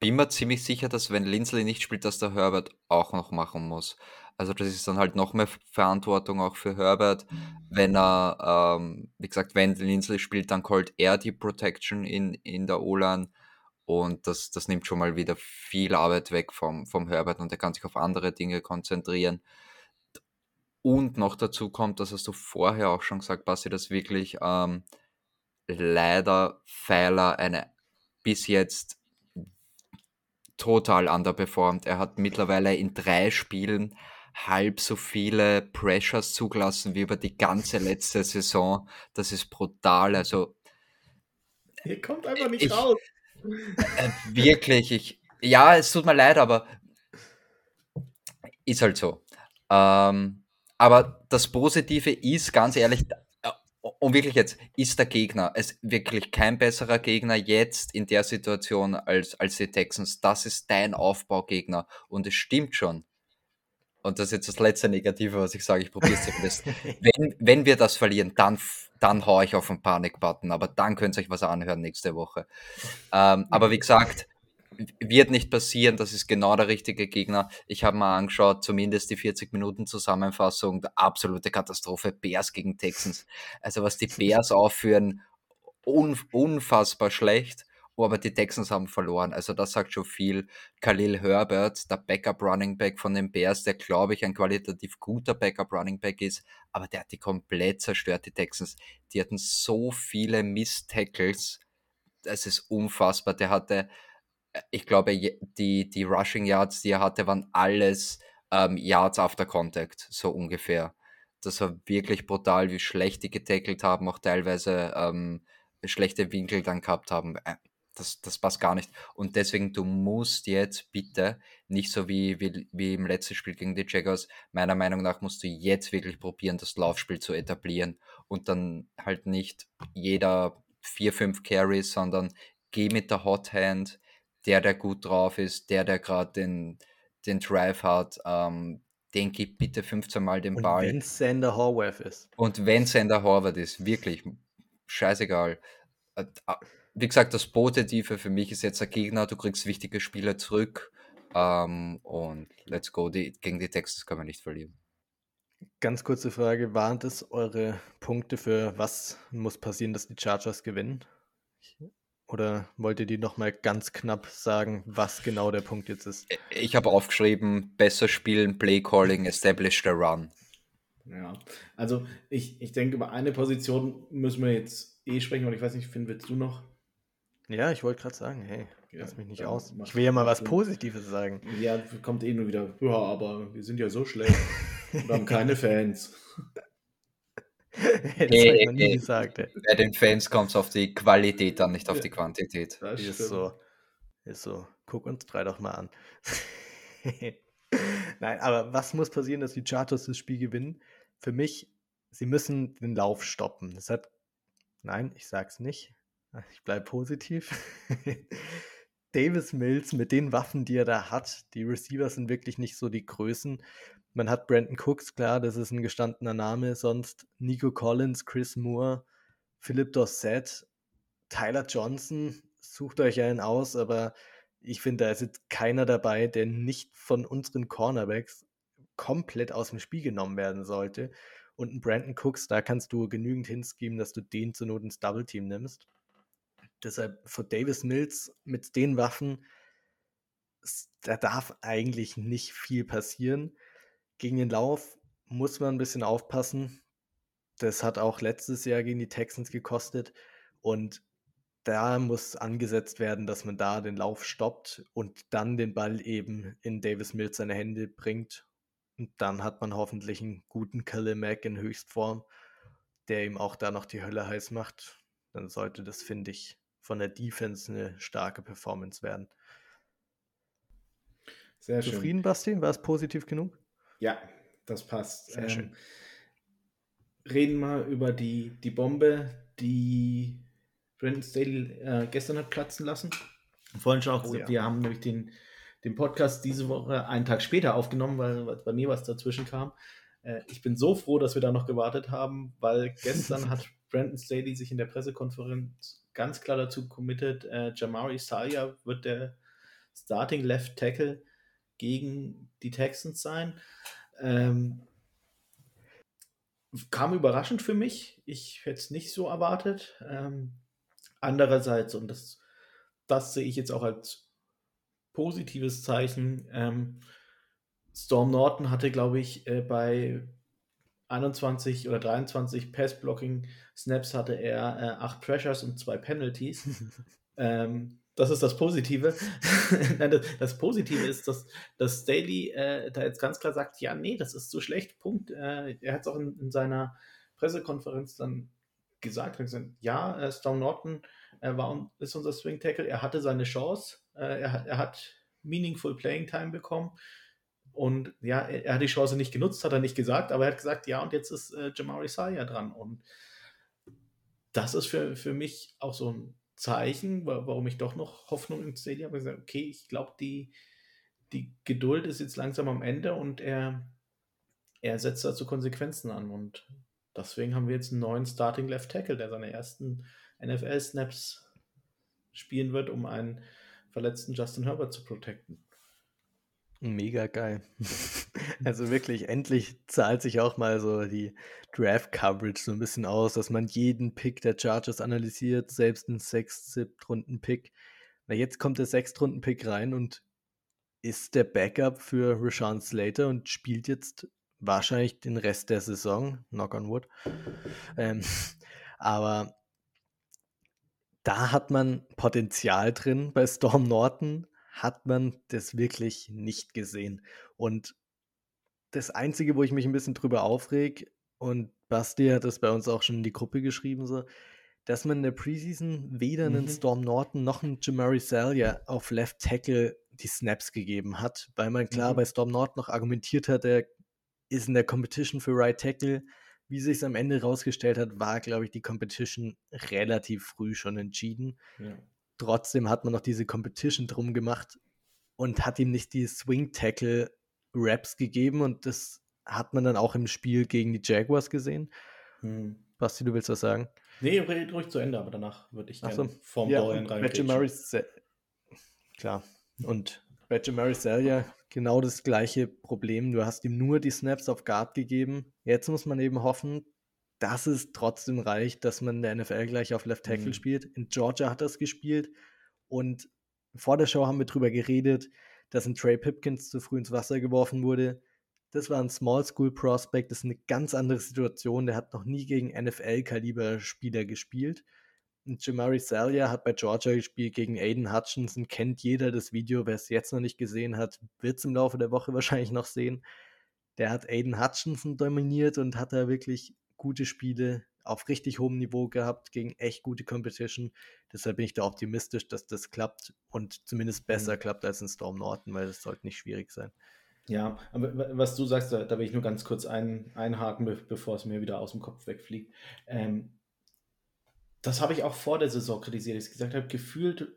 bin mir ziemlich sicher, dass wenn Linsley nicht spielt, dass der Herbert auch noch machen muss. Also das ist dann halt noch mehr Verantwortung auch für Herbert. Wenn er, ähm, wie gesagt, wenn Linsley spielt, dann callt er die Protection in, in der O-Line und das, das nimmt schon mal wieder viel Arbeit weg vom, vom Herbert und er kann sich auf andere Dinge konzentrieren. Und noch dazu kommt, das hast du vorher auch schon gesagt, Basti, dass wirklich ähm, leider Pfeiler eine bis jetzt total underperformed. Er hat mittlerweile in drei Spielen halb so viele Pressures zugelassen wie über die ganze letzte Saison. Das ist brutal. Also. Hier kommt einfach nicht ich, raus. Äh, wirklich, ich. Ja, es tut mir leid, aber ist halt so. Ähm, aber das Positive ist, ganz ehrlich, und wirklich jetzt, ist der Gegner, es wirklich kein besserer Gegner jetzt in der Situation als, als die Texans. Das ist dein Aufbaugegner. Und es stimmt schon. Und das ist jetzt das letzte Negative, was ich sage, ich probiere es zumindest. wenn, wenn wir das verlieren, dann, dann haue ich auf den Panik-Button, aber dann könnt ihr euch was anhören nächste Woche. Ähm, aber wie gesagt, wird nicht passieren, das ist genau der richtige Gegner. Ich habe mal angeschaut, zumindest die 40 Minuten Zusammenfassung, absolute Katastrophe, Bears gegen Texans. Also was die Bears aufführen, un unfassbar schlecht, aber die Texans haben verloren. Also das sagt schon viel. Khalil Herbert, der Backup Running Back von den Bears, der glaube ich ein qualitativ guter Backup Running Back ist, aber der hat die komplett zerstört, die Texans. Die hatten so viele Miss-Tackles, das ist unfassbar. Der hatte ich glaube, die, die Rushing Yards, die er hatte, waren alles ähm, Yards after Contact, so ungefähr. Das war wirklich brutal, wie schlecht die getackelt haben, auch teilweise ähm, schlechte Winkel dann gehabt haben. Äh, das, das passt gar nicht. Und deswegen, du musst jetzt bitte, nicht so wie, wie, wie im letzten Spiel gegen die Jaguars, meiner Meinung nach musst du jetzt wirklich probieren, das Laufspiel zu etablieren und dann halt nicht jeder vier, fünf Carries, sondern geh mit der Hot Hand, der, der gut drauf ist, der, der gerade den, den Drive hat, ähm, den gibt bitte 15 Mal den und Ball. Wenn Sander Horvath ist. Und wenn Sander Horvath ist, wirklich, scheißegal. Wie gesagt, das Positive für mich ist jetzt der Gegner, du kriegst wichtige Spieler zurück ähm, und let's go. Die, gegen die Texas kann man nicht verlieren. Ganz kurze Frage, waren das eure Punkte für was muss passieren, dass die Chargers gewinnen? Oder wollt ihr die nochmal ganz knapp sagen, was genau der Punkt jetzt ist? Ich habe aufgeschrieben, besser spielen, Play Calling, establish the run. Ja, also ich, ich denke, über eine Position müssen wir jetzt eh sprechen, und ich weiß nicht, Finn, willst du noch? Ja, ich wollte gerade sagen, hey, ja, lass mich nicht aus. Ich will ja mal was Positives sagen. Ja, kommt eh nur wieder, ja, aber wir sind ja so schlecht und haben keine Fans. das nee, habe ich noch nie gesagt. Ey. Bei den Fans kommt es auf die Qualität an, nicht auf die Quantität. Das ist so. Ist so. Guck uns drei doch mal an. Nein, aber was muss passieren, dass die Chargers das Spiel gewinnen? Für mich, sie müssen den Lauf stoppen. Das hat, nein, ich sag's nicht. Ich bleibe positiv. Davis Mills mit den Waffen, die er da hat, die Receiver sind wirklich nicht so die Größen. Man hat Brandon Cooks, klar, das ist ein gestandener Name, sonst Nico Collins, Chris Moore, Philip Dossett, Tyler Johnson, sucht euch einen aus, aber ich finde, da ist jetzt keiner dabei, der nicht von unseren Cornerbacks komplett aus dem Spiel genommen werden sollte. Und Brandon Cooks, da kannst du genügend hinschieben, dass du den zur Not ins Double Team nimmst. Deshalb für Davis Mills mit den Waffen, da darf eigentlich nicht viel passieren. Gegen den Lauf muss man ein bisschen aufpassen. Das hat auch letztes Jahr gegen die Texans gekostet. Und da muss angesetzt werden, dass man da den Lauf stoppt und dann den Ball eben in Davis Mills seine Hände bringt. Und dann hat man hoffentlich einen guten Khalil Mack in Höchstform, der ihm auch da noch die Hölle heiß macht. Dann sollte das, finde ich, von der Defense eine starke Performance werden. Sehr schön. Zufrieden, Basti? War es positiv genug? Ja, das passt. Sehr ähm, schön. Reden wir über die, die Bombe, die Brandon Staley äh, gestern hat platzen lassen. Vorhin schon auch oh, gesagt, ja. wir haben nämlich den, den Podcast diese Woche einen Tag später aufgenommen, weil bei mir was dazwischen kam. Äh, ich bin so froh, dass wir da noch gewartet haben, weil gestern hat Brandon Staley sich in der Pressekonferenz ganz klar dazu committed, äh, Jamari Salia wird der Starting Left Tackle gegen die Texans sein. Ähm, kam überraschend für mich. Ich hätte es nicht so erwartet. Ähm, andererseits, und das, das sehe ich jetzt auch als positives Zeichen, ähm, Storm Norton hatte, glaube ich, äh, bei 21 oder 23 Pass-Blocking-Snaps hatte er äh, 8 Pressures und 2 Penalties. ähm, das ist das Positive. Nein, das, das, Positive ist, dass, dass Staley äh, da jetzt ganz klar sagt, ja, nee, das ist zu schlecht, Punkt. Äh, er hat es auch in, in, seiner Pressekonferenz dann gesagt, gesagt ja, äh, Storm Norton äh, war, ist unser Swing Tackle, er hatte seine Chance, äh, er, er hat meaningful Playing Time bekommen und ja, er, hat die Chance nicht genutzt, hat er nicht gesagt, aber er hat gesagt, ja, und jetzt ist äh, Jamari Saya dran und das ist für, für mich auch so ein Zeichen, warum ich doch noch Hoffnung im Stadium habe. gesagt, okay, ich glaube, die, die Geduld ist jetzt langsam am Ende und er, er setzt dazu Konsequenzen an. Und deswegen haben wir jetzt einen neuen Starting Left Tackle, der seine ersten NFL-Snaps spielen wird, um einen verletzten Justin Herbert zu protecten. Mega geil. Also wirklich, endlich zahlt sich auch mal so die Draft-Coverage so ein bisschen aus, dass man jeden Pick der Chargers analysiert, selbst einen 6 runden pick Na, jetzt kommt der 6-Runden-Pick rein und ist der Backup für Rashawn Slater und spielt jetzt wahrscheinlich den Rest der Saison, knock on wood. Ähm, aber da hat man Potenzial drin bei Storm Norton hat man das wirklich nicht gesehen. Und das Einzige, wo ich mich ein bisschen drüber aufreg, und Basti hat das bei uns auch schon in die Gruppe geschrieben, so, dass man in der Preseason weder mhm. einen Storm Norton noch einen Jamari Salia auf Left Tackle die Snaps gegeben hat, weil man klar mhm. bei Storm Norton noch argumentiert hat, er ist in der Competition für Right Tackle. Wie sich es am Ende rausgestellt hat, war, glaube ich, die Competition relativ früh schon entschieden. Ja trotzdem hat man noch diese Competition drum gemacht und hat ihm nicht die Swing Tackle Raps gegeben und das hat man dann auch im Spiel gegen die Jaguars gesehen. Hm. Basti, du willst was sagen? Nee, red ruhig zu Ende, aber danach würde ich gerne so. vorm ja, Dorian rein. Klar. Und Reggie ja genau das gleiche Problem. Du hast ihm nur die Snaps auf Guard gegeben. Jetzt muss man eben hoffen, dass es trotzdem reicht, dass man in der NFL gleich auf Left Tackle mhm. spielt. In Georgia hat das gespielt und vor der Show haben wir darüber geredet, dass ein Trey Pipkins zu früh ins Wasser geworfen wurde. das war ein Small School Prospect, das ist eine ganz andere Situation. Der hat noch nie gegen NFL-Kaliber-Spieler gespielt. Und Jamari Salia hat bei Georgia gespielt gegen Aiden Hutchinson. Kennt jeder das Video. Wer es jetzt noch nicht gesehen hat, wird es im Laufe der Woche wahrscheinlich noch sehen. Der hat Aiden Hutchinson dominiert und hat da wirklich gute Spiele auf richtig hohem Niveau gehabt gegen echt gute Competition. Deshalb bin ich da optimistisch, dass das klappt und zumindest besser mhm. klappt als in Storm Norton, weil das sollte nicht schwierig sein. Ja, aber was du sagst, da, da will ich nur ganz kurz ein, einhaken, bevor es mir wieder aus dem Kopf wegfliegt. Ähm, das habe ich auch vor der Saison kritisiert. Ich gesagt habe, gefühlt,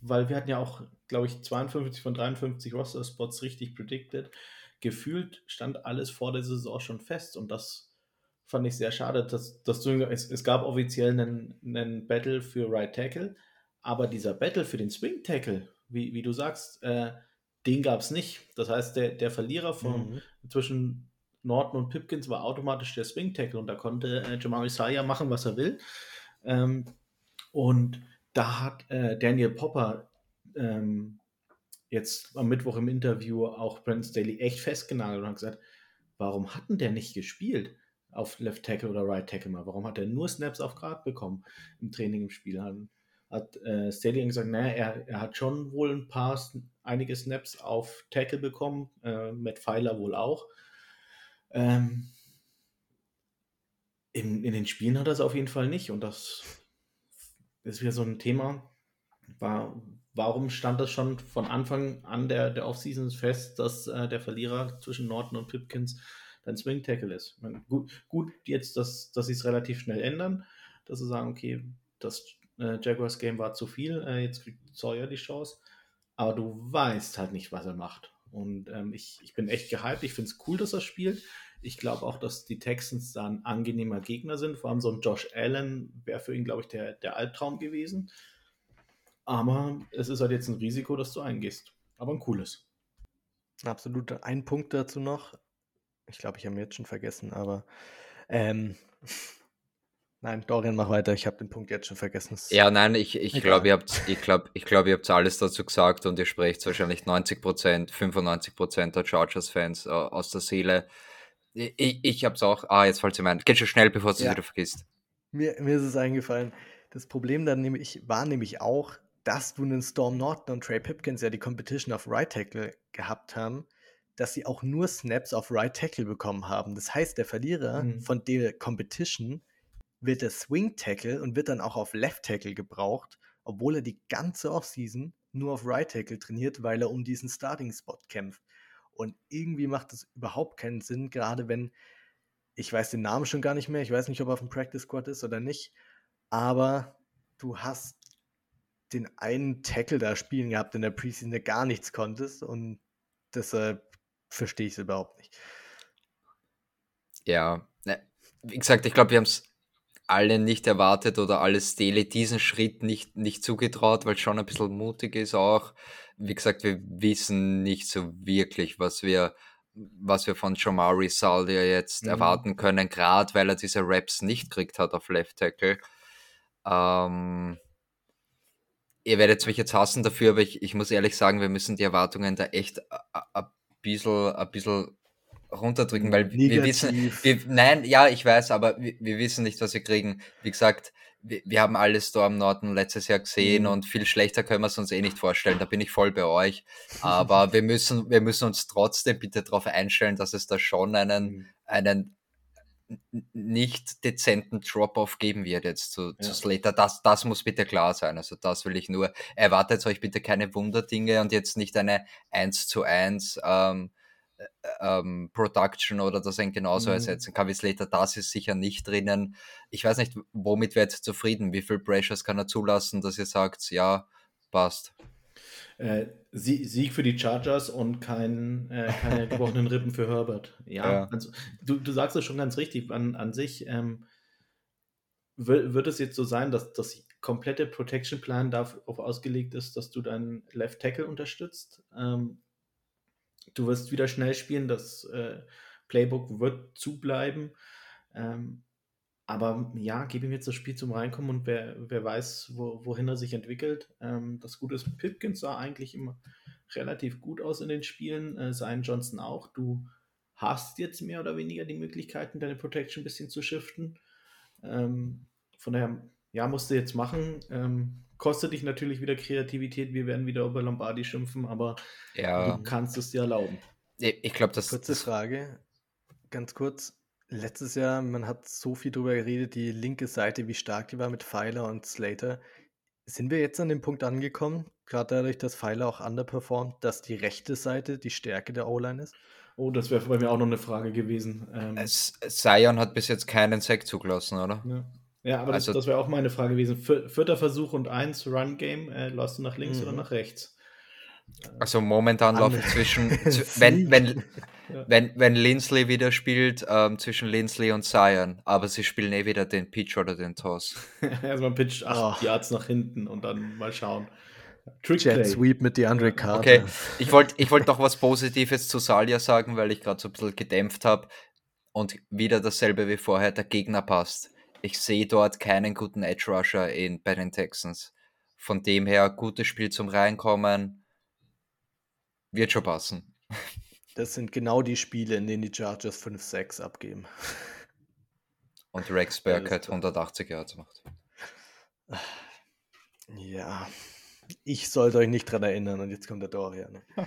weil wir hatten ja auch, glaube ich, 52 von 53 Roster-Spots richtig predicted. Gefühlt stand alles vor der Saison schon fest und das fand ich sehr schade, dass, dass du, es, es gab offiziell einen, einen Battle für Right Tackle, aber dieser Battle für den Swing Tackle, wie, wie du sagst, äh, den gab es nicht. Das heißt, der, der Verlierer von mhm. zwischen Norton und Pipkins war automatisch der Swing Tackle und da konnte äh, Jamari Saya machen, was er will. Ähm, und da hat äh, Daniel Popper ähm, jetzt am Mittwoch im Interview auch Brent Staley echt festgenagelt und hat gesagt, warum hat denn der nicht gespielt auf Left Tackle oder Right Tackle mal? Warum hat er nur Snaps auf Grad bekommen im Training, im Spiel? Hat, hat äh, Staley gesagt, naja, er, er hat schon wohl ein paar, einige Snaps auf Tackle bekommen, äh, Matt Pfeiler wohl auch. Ähm, in, in den Spielen hat er es auf jeden Fall nicht und das ist wieder so ein Thema. War, warum stand das schon von Anfang an der, der Offseason fest, dass äh, der Verlierer zwischen Norton und Pipkins dein Swing Tackle ist? Meine, gut, gut, jetzt, dass, dass sie es relativ schnell ändern, dass sie sagen, okay, das äh, Jaguars Game war zu viel, äh, jetzt kriegt Sawyer die Chance, aber du weißt halt nicht, was er macht. Und ähm, ich, ich bin echt gehypt. Ich finde es cool, dass er spielt. Ich glaube auch, dass die Texans da ein angenehmer Gegner sind. Vor allem so ein Josh Allen wäre für ihn, glaube ich, der, der Albtraum gewesen. Aber es ist halt jetzt ein Risiko, das du eingehst. Aber ein cooles. Absolut. Ein Punkt dazu noch. Ich glaube, ich habe ihn jetzt schon vergessen, aber ähm, Nein, Dorian, mach weiter. Ich habe den Punkt jetzt schon vergessen. Ja, nein, ich, ich glaube, ihr habt ich glaub, ich glaub, ihr habt alles dazu gesagt und ihr sprecht wahrscheinlich 90% 95% der Chargers-Fans äh, aus der Seele. Ich, ich habe es auch. Ah, jetzt fällt es mir ein. Geht schon schnell, bevor du es wieder vergisst. Mir, mir ist es eingefallen. Das Problem dann nämlich, war nämlich auch, dass du einen Storm Norton und Trey Pipkins ja die Competition auf Right Tackle gehabt haben, dass sie auch nur Snaps auf Right Tackle bekommen haben. Das heißt, der Verlierer mhm. von der Competition wird der Swing Tackle und wird dann auch auf Left Tackle gebraucht, obwohl er die ganze Offseason nur auf Right Tackle trainiert, weil er um diesen Starting Spot kämpft. Und irgendwie macht das überhaupt keinen Sinn, gerade wenn, ich weiß den Namen schon gar nicht mehr, ich weiß nicht, ob er auf dem Practice Squad ist oder nicht, aber du hast den einen Tackle da spielen gehabt in der Preseason, der gar nichts konntest und deshalb verstehe ich es überhaupt nicht. Ja, ne, wie gesagt, ich glaube, wir haben es alle nicht erwartet oder alles Stele diesen Schritt nicht, nicht zugetraut, weil es schon ein bisschen mutig ist auch. Wie gesagt, wir wissen nicht so wirklich, was wir, was wir von Jamari Saldia jetzt mhm. erwarten können, gerade weil er diese Raps nicht kriegt hat auf Left Tackle. Ähm, ihr werdet mich jetzt hassen dafür, aber ich, ich muss ehrlich sagen, wir müssen die Erwartungen da echt bisschen, ein bisschen runterdrücken, weil Negativ. wir wissen, wir, nein, ja, ich weiß, aber wir, wir, wissen nicht, was wir kriegen. Wie gesagt, wir, wir haben alle Storm Norton letztes Jahr gesehen mhm. und viel schlechter können wir es uns eh nicht vorstellen. Da bin ich voll bei euch. Aber wir müssen, wir müssen uns trotzdem bitte darauf einstellen, dass es da schon einen, mhm. einen nicht dezenten Drop-off geben wird jetzt zu, ja. zu Slater. Das, das muss bitte klar sein. Also das will ich nur. Erwartet euch bitte keine Wunderdinge und jetzt nicht eine 1 zu 1 ähm, ähm, Production oder das ein genauso mhm. ersetzen kann wie Slater. Das ist sicher nicht drinnen. Ich weiß nicht, womit wird zufrieden? Wie viel Pressures kann er zulassen, dass ihr sagt, ja, passt? Äh, Sieg für die Chargers und kein, äh, keine gebrochenen Rippen für Herbert. Ja, ja. Also, du, du sagst es schon ganz richtig. An, an sich ähm, wird, wird es jetzt so sein, dass das komplette Protection Plan darauf ausgelegt ist, dass du deinen Left Tackle unterstützt. Ähm, du wirst wieder schnell spielen, das äh, Playbook wird zubleiben. Ähm, aber ja, gib ihm jetzt das Spiel zum Reinkommen und wer, wer weiß, wo, wohin er sich entwickelt. Ähm, das Gute ist, Pipkins sah eigentlich immer relativ gut aus in den Spielen, äh, sein Johnson auch. Du hast jetzt mehr oder weniger die Möglichkeiten, deine Protection ein bisschen zu shiften. Ähm, von daher, ja, musst du jetzt machen. Ähm, kostet dich natürlich wieder Kreativität. Wir werden wieder über Lombardi schimpfen, aber Ja, du kannst es dir erlauben. ich glaube, das, Kurze Frage, ganz kurz. Letztes Jahr, man hat so viel drüber geredet, die linke Seite, wie stark die war mit Pfeiler und Slater. Sind wir jetzt an dem Punkt angekommen, gerade dadurch, dass Pfeiler auch underperformt, dass die rechte Seite die Stärke der O-Line ist? Oh, das wäre bei mir auch noch eine Frage gewesen. Ähm, es, Zion hat bis jetzt keinen Sack zugelassen, oder? ja. ja, aber das, Also- das wäre auch meine Frage gewesen. Vier- Vierter Versuch und eins Run-Game. Äh, läufst du nach links Mhm. oder nach rechts? Also momentan An- laufen zwischen, zw- wenn, wenn, Ja. wenn, wenn Linsley wieder spielt, ähm, zwischen Linsley und Zion, aber sie spielen eh wieder den Pitch oder den Toss. Erstmal Pitch 8 Oh. Yards nach hinten und dann mal schauen. Trick Jet Play. Sweep mit DeAndre Carter. Okay, ich wollte ich wollt noch was Positives zu Salia sagen, weil ich gerade so ein bisschen gedämpft habe. Und wieder dasselbe wie vorher, der Gegner passt. Ich sehe dort keinen guten Edge Rusher in, bei den Texans. Von dem her, gutes Spiel zum Reinkommen. Wird schon passen. Das sind genau die Spiele, in denen die Chargers 5-6 abgeben. Und Rex Burkett ist- 180 Yards macht. Ja, ich sollte euch nicht dran erinnern und jetzt kommt der Dorian.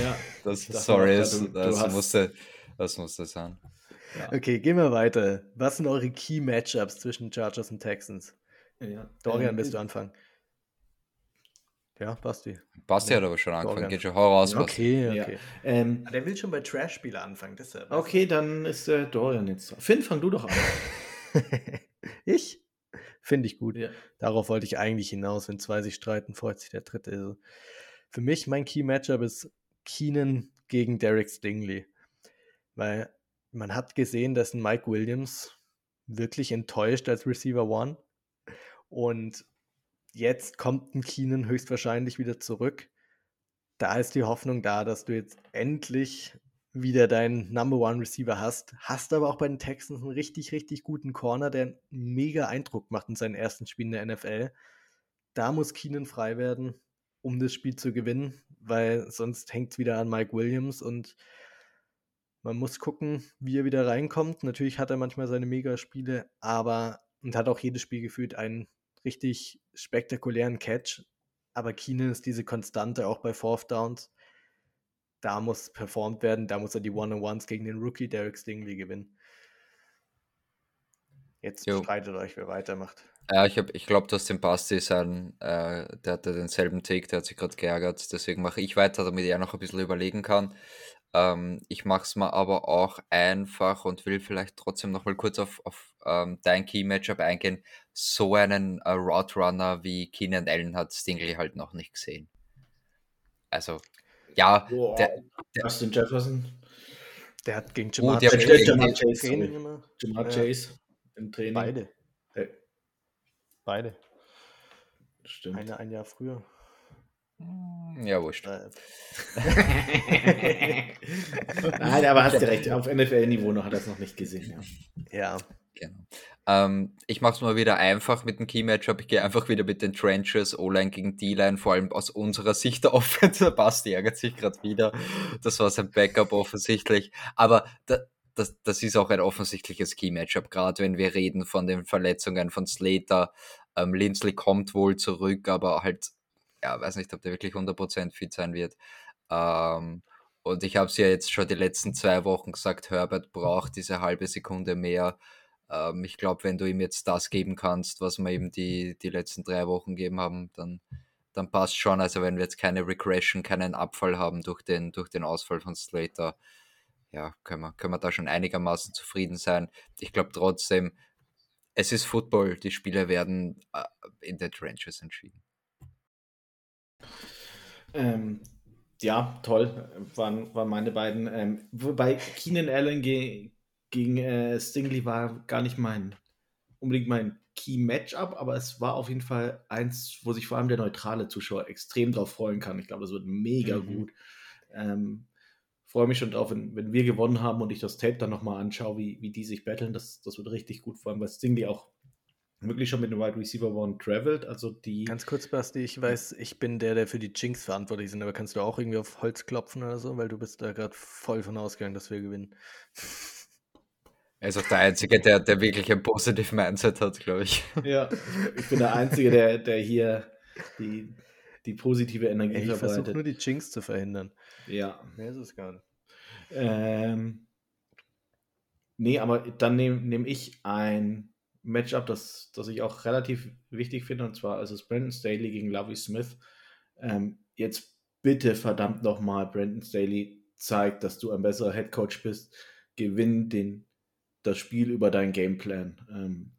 Ja, Das, Das sorry, das, du- das, musste, das musste sein. ja, Okay, gehen wir weiter. Was sind eure Key Matchups zwischen Chargers und Texans? ja. Dorian, Ähm, willst du anfangen? Ja, Basti. Basti Ja, hat aber schon angefangen. Geht schon, hau raus, Basti. Okay, Ja. okay. Ähm, Ah, Der will schon bei Trash-Spieler anfangen, deshalb. okay, dann ist äh, Dorian jetzt dran. Finn, fang du doch an. ich? Finde ich gut. Ja. Darauf wollte ich eigentlich hinaus. Wenn zwei sich streiten, freut sich der dritte. Also für mich, mein Key Matchup ist Keenan gegen Derek Stingley. Weil man hat gesehen, dass ein Mike Williams wirklich enttäuscht als Receiver One. Und jetzt kommt ein Keenan höchstwahrscheinlich wieder zurück. Da ist die Hoffnung da, dass du jetzt endlich wieder deinen Number One Receiver hast. Hast aber auch bei den Texans einen richtig, richtig guten Corner, der einen mega Eindruck macht in seinen ersten Spielen der NFL. Da muss Keenan frei werden, um das Spiel zu gewinnen, weil sonst hängt es wieder an Mike Williams und man muss gucken, wie er wieder reinkommt. Natürlich hat er manchmal seine Megaspiele, aber und hat auch jedes Spiel gefühlt einen richtig spektakulären Catch. Aber Keenan ist diese Konstante auch bei Fourth Downs. Da muss performt werden, da muss er die One-on-Ones gegen den Rookie Derek Stingley gewinnen. Jetzt Jo. streitet euch, wer weitermacht. Ja, ich, hab- ich glaube, dass dem Basti sein, äh, der hatte denselben Take, der hat sich gerade geärgert. Deswegen mache ich weiter, damit er noch ein bisschen überlegen kann. Ähm, ich mache es mal aber auch einfach und will vielleicht trotzdem noch mal kurz auf, auf ähm, dein Key-Matchup eingehen. So einen äh, Route Runner wie Keenan Allen hat Stingley halt noch nicht gesehen. Also, ja, Boah, der, Justin Jefferson, Der hat gegen Gut, Jamar der hat Chase gegen- Jamar im Chase, Training. Jamar Ja. Chase im Training. Beide. Äh, Beide. stimmt. Eine ein Jahr früher. Ja, wurscht. Äh, Nein, aber hast du recht. Auf NFL-Niveau noch hat er es noch nicht gesehen. Ja. ja. Genau. Ähm, ich mache es mal wieder einfach mit dem Key-Matchup. Ich gehe einfach wieder mit den Trenches, O-Line gegen D-Line, vor allem aus unserer Sicht der Offense. Der Basti ärgert sich gerade wieder. Das war sein Backup offensichtlich. Aber da, das, das ist auch ein offensichtliches Key-Matchup, gerade wenn wir reden von den Verletzungen von Slater. Ähm, Lindsley kommt wohl zurück, aber halt, ja, weiß nicht, ob der wirklich 100% fit sein wird. Ähm, und ich habe es ja jetzt schon die letzten zwei Wochen gesagt, Herbert braucht diese halbe Sekunde mehr. Ähm, ich glaube, wenn du ihm jetzt das geben kannst, was wir ihm die, die letzten drei Wochen gegeben haben, dann, dann passt schon. Also wenn wir jetzt keine Regression, keinen Abfall haben durch den, durch den Ausfall von Slater, ja, können wir, können wir da schon einigermaßen zufrieden sein. Ich glaube trotzdem, es ist Football, die Spiele werden äh, in den Trenches entschieden. Ähm, ja, toll, waren, waren meine beiden. Ähm, wobei Keenan Allen ge gegen äh, Stingley war gar nicht mein unbedingt mein Key-Matchup, aber es war auf jeden Fall eins, wo sich vor allem der neutrale Zuschauer extrem drauf freuen kann. Ich glaube, das wird mega Mhm. gut. Ähm, freue mich schon drauf, wenn, wenn wir gewonnen haben und ich das Tape dann nochmal anschaue, wie, wie die sich battlen. Das, das wird richtig gut, vor allem weil Stingley auch wirklich schon mit dem Wide Receiver One traveled. Also die. Ganz kurz, Basti, ich weiß, ich bin der, der für die Jinx verantwortlich ist, aber kannst du auch irgendwie auf Holz klopfen oder so, weil du bist da gerade voll von ausgegangen, dass wir gewinnen. Er ist auch der Einzige, der, der wirklich ein positives Mindset hat, glaube ich. Ja, ich bin der Einzige, der, der hier die, die positive Energie Ey, ich verbreitet. versuche nur die Jinx zu verhindern. Ja. Mehr ist es gar nicht. Ähm, nee, aber dann nehme nehm ich ein Matchup, das, das ich auch relativ wichtig finde, und zwar ist es Brandon Staley gegen Lovey Smith. Ähm, jetzt bitte verdammt nochmal, Brandon Staley zeigt, dass du ein besserer Head Coach bist. Gewinn den, das Spiel über deinen Gameplan. Ähm,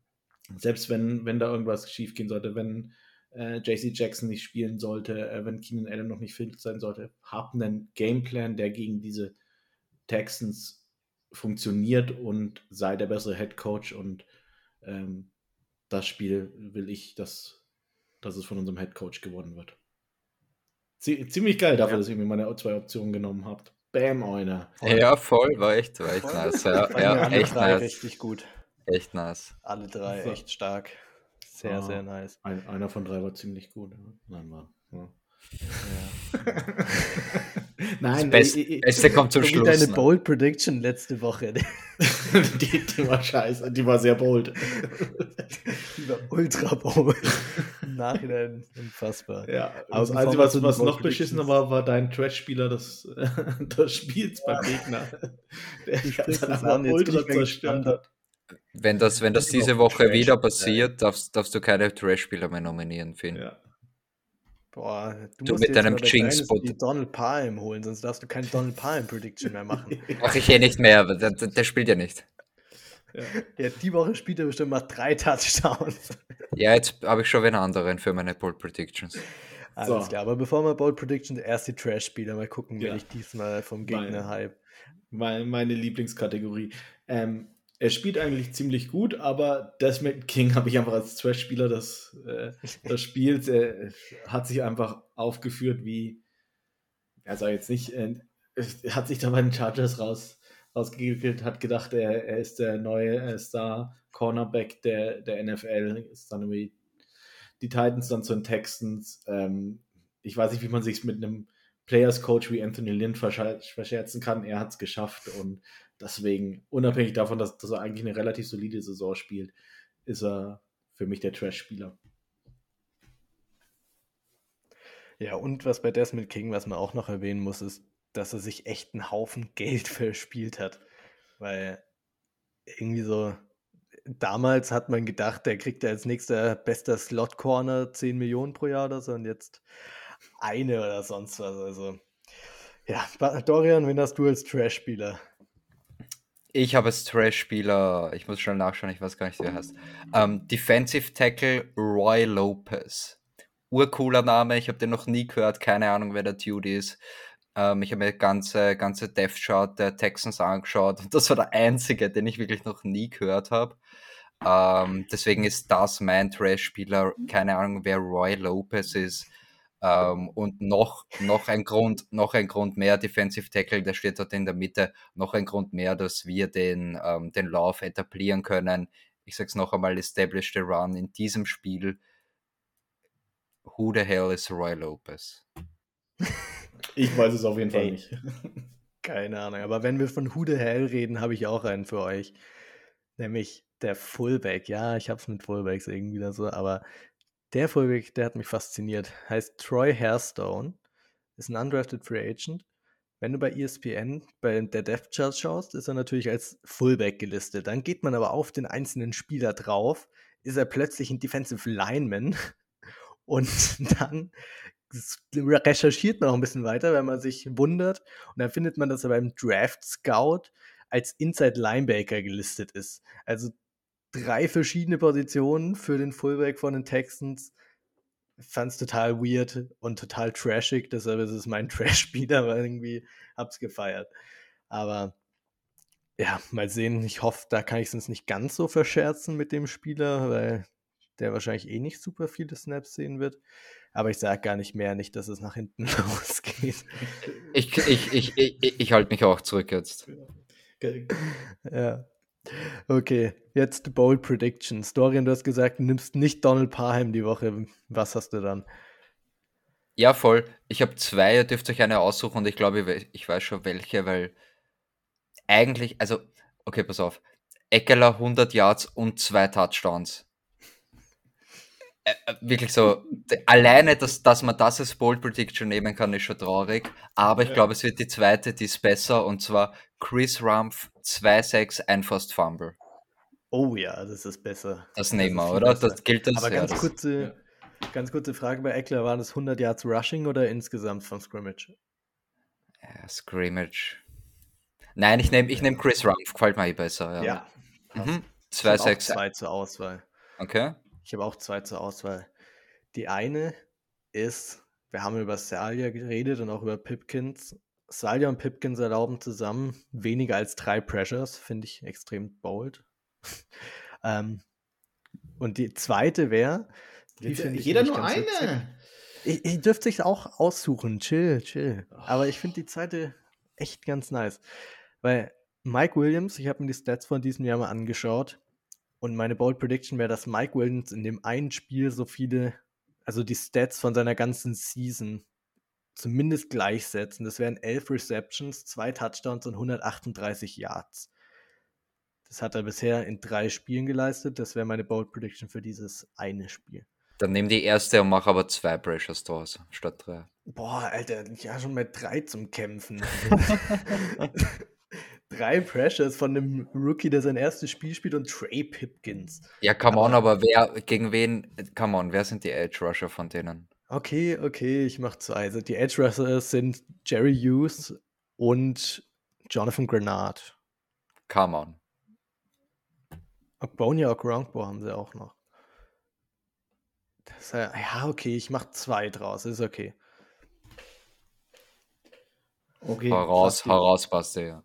selbst wenn, wenn da irgendwas schief gehen sollte, wenn äh, JC Jackson nicht spielen sollte, äh, wenn Keenan Allen noch nicht fit sein sollte, hab einen Gameplan, der gegen diese Texans funktioniert und sei der bessere Head Coach und ähm, das Spiel will ich, dass, dass es von unserem Head Coach gewonnen wird. Zie ziemlich geil dafür, Ja. dass ihr mir meine zwei Optionen genommen habt. Bam, einer. Ja, voll, war echt, war echt Voll. nice. Ja, ja alle echt drei nice. richtig gut. Echt nice. Alle drei So. echt stark. Sehr, Ah. sehr nice. Ein, einer von drei war ziemlich gut. Nein, war. Ja. Ja. Nein, Das Beste, ich- ich- Beste kommt zum Schluss. deine ne? Bold Prediction letzte Woche. die, die war scheiße, die war sehr bold. Die war ultra bold. Im Nachhinein unfassbar. Ja, Aber das Einzige, was, was noch beschissener war, war dein Trash-Spieler des, des Spiels beim Gegner. Der das bin ultra zerstört hat. Wenn das, wenn das Das diese Woche Trash, wieder ja. passiert, darfst, darfst du keine Trash-Spieler mehr nominieren, Finn. Ja. Boah, du, Du musst mit deinem Jinx-Bot. Donald Palm holen, sonst darfst du keine Donald Palm Prediction mehr machen. Mach ich eh nicht mehr, aber der, der, spielt ja nicht. Ja. Ja, die Woche spielt er bestimmt mal drei Touchdowns. Ja, jetzt habe ich schon wieder einen anderen für meine Bold Predictions. Alles So. klar, aber bevor wir Bold Prediction, erst die Trash-Spieler, mal gucken, Ja. wen ich diesmal vom Mein- Gegner hype. Meine, meine Lieblingskategorie. Ähm, er spielt eigentlich ziemlich gut, aber Desmond King habe ich einfach als Trash-Spieler des, äh, des Spiels. Er hat sich einfach aufgeführt wie, also jetzt nicht, äh, er hat sich da bei den Chargers raus, rausgewickelt, hat gedacht, er, er ist der neue äh, Star-Cornerback der, der NFL, ist dann irgendwie die Titans dann zu den Texans. Ähm, ich weiß nicht, wie man sich mit einem Players Coach wie Anthony Lynn verscher- verscherzen kann. Er hat es geschafft und deswegen, unabhängig davon, dass, dass er eigentlich eine relativ solide Saison spielt, ist er für mich der Trash-Spieler. Ja, und was bei Desmond King, was man auch noch erwähnen muss, ist, dass er sich echt einen Haufen Geld verspielt hat. Weil irgendwie so, damals hat man gedacht, der kriegt als nächster bester Slot-Corner 10 Millionen pro Jahr oder so und jetzt eine oder sonst was. Also, ja, Dorian, wen hast du als Trash-Spieler? Ich habe als Trash-Spieler, ich muss schnell nachschauen, ich weiß gar nicht, wie er heißt. Ähm, Defensive Tackle Roy Lopez. Urcooler Name, ich habe den noch nie gehört, keine Ahnung, wer der Dude ist. Ähm, ich habe mir ganze, ganze Death Chart der Texans angeschaut und das war der einzige, den ich wirklich noch nie gehört habe. Ähm, deswegen ist das mein Trash-Spieler. Keine Ahnung, wer Roy Lopez ist. Ähm, und noch, noch ein Grund, noch ein Grund mehr, Defensive Tackle, der steht dort in der Mitte, noch ein Grund mehr, dass wir den, ähm, den Lauf etablieren können. Ich sag's noch einmal, establish the run in diesem Spiel. Who the hell is Roy Lopez? Ich weiß es auf jeden Fall Ey. nicht. Keine Ahnung, aber wenn wir von Who the Hell reden, habe ich auch einen für euch. Nämlich der Fullback. Ja, ich habe es mit Fullbacks irgendwie wieder so, aber der Fullback, der hat mich fasziniert. Heißt Troy Hairstone, ist ein undrafted Free Agent. Wenn du bei ESPN bei der Depth Chart schaust, ist er natürlich als Fullback gelistet. Dann geht man aber auf den einzelnen Spieler drauf, ist er plötzlich ein Defensive Lineman und dann recherchiert man auch ein bisschen weiter, wenn man sich wundert. Und dann findet man, dass er beim Draft Scout als Inside Linebacker gelistet ist. Also drei verschiedene Positionen für den Fullback von den Texans. Fand es total weird und total trashig, deshalb ist es mein Trash-Spieler, weil irgendwie hab's gefeiert. Aber ja, mal sehen. Ich hoffe, da kann ich es uns nicht ganz so verscherzen mit dem Spieler, weil der wahrscheinlich eh nicht super viele Snaps sehen wird. Aber ich sage gar nicht mehr, nicht, dass es nach hinten losgeht. Ich, ich, ich, ich, ich halte mich auch zurück jetzt. Ja. Okay, jetzt Bold Predictions. Dorian, du hast gesagt, du nimmst nicht Donald Parham die Woche. Was hast du dann? Ja, voll. Ich habe zwei, ihr dürft euch eine aussuchen und ich glaube, ich weiß schon welche, weil eigentlich, also, okay, pass auf. Eckler 100 Yards und zwei Touchdowns. Äh, äh, wirklich so, alleine, dass, dass man das als Bold Prediction nehmen kann, ist schon traurig. Aber ich ja. glaube, es wird die zweite, die ist besser, und zwar Chris Rumpf 2-6, ein Fast Fumble. Oh ja, das ist besser. Das nehmen wir, oder? Besser. Das gilt das. Aber ganz, ja, kurze, ja. ganz kurze Frage bei Eckler: Waren das 100 Yards Rushing oder insgesamt vom Scrimmage? Ja, Scrimmage. Nein, ich nehme ich nehm Chris Rumpf, gefällt mir eh besser. Ja. ja. Mhm. 2-6. Zwei zur Auswahl. Okay. Ich habe auch zwei zur Auswahl. Die eine ist, wir haben über Salia geredet und auch über Pipkins. Salia und Pipkins erlauben zusammen weniger als drei Pressures, finde ich extrem bold. ähm, und die zweite wäre, jeder nur eine. Ich, ich dürfte sich auch aussuchen, chill, chill. Aber ich finde die zweite echt ganz nice. Weil Mike Williams, ich habe mir die Stats von diesem Jahr mal angeschaut, und meine Bold Prediction wäre, dass Mike Williams in dem einen Spiel so viele, also die Stats von seiner ganzen Season zumindest gleichsetzen. Das wären 11 Receptions, 2 Touchdowns und 138 Yards. Das hat er bisher in drei Spielen geleistet. Das wäre meine Bold Prediction für dieses eine Spiel. Dann nimm die erste und mach aber zwei Pressures draus statt drei. Boah, Alter, ich habe schon mal drei zum Kämpfen. drei Pressures von einem Rookie, der sein erstes Spiel spielt und Trey Pipkins. Ja, come on, aber wer, gegen wen, come on, wer sind die Edge Rusher von denen? Okay, okay, ich mach zwei. Also die Edge Rusher sind Jerry Hughes und Jonathan Grenard. Come on. Ogbonia Okronkbo haben sie auch noch. Das, ja, okay, ich mach zwei draus, ist okay. Okay. Heraus, heraus, Basti, ja.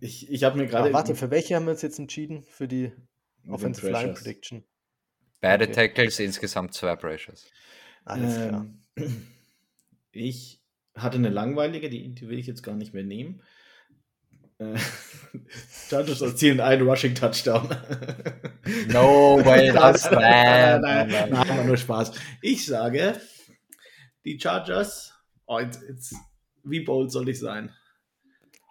Ich, ich habe mir gerade. Warte, für welche haben wir uns jetzt entschieden? Für die Offensive Line Prediction. Beide okay. Tackles, insgesamt zwei Pressures. Alles klar. Ähm, ich hatte eine langweilige, die, die will ich jetzt gar nicht mehr nehmen. Äh, Chargers erzielen einen Rushing Touchdown. no way, nein, nein, nein, nein, nein, nur Spaß. Ich sage, die Chargers, oh, jetzt, jetzt wie bold soll ich sein?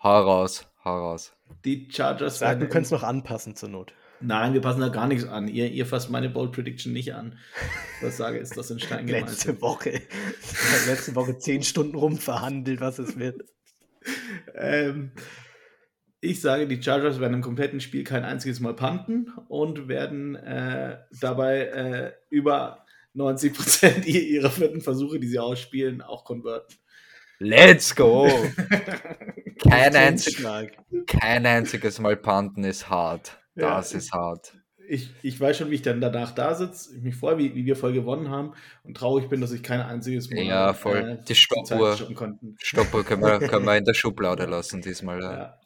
Hau raus, hau raus. Die Chargers. Sag, du könntest noch anpassen zur Not. Nein, wir passen da gar nichts an. Ihr, ihr fasst meine Bold Prediction nicht an. Was sage, ist das in Stein gemeißelt. Letzte Woche. letzte Woche zehn Stunden rumverhandelt, was es wird. ähm, ich sage, die Chargers werden im kompletten Spiel kein einziges Mal panten und werden äh, dabei äh, über 90 Prozent ihrer vierten Versuche, die sie ausspielen, auch konverten. Let's go! kein, einzig, kein einziges Mal Panten ist hart. Das ja, ist hart. Ich, ich weiß schon, wie ich dann danach da sitze, ich mich freue, wie, wie wir voll gewonnen haben und traurig bin, dass ich kein einziges Mal. Ja, voll. Äh, die Stoppuhr. Stoppuhr können wir, können wir in der Schublade lassen diesmal. Ja. ja.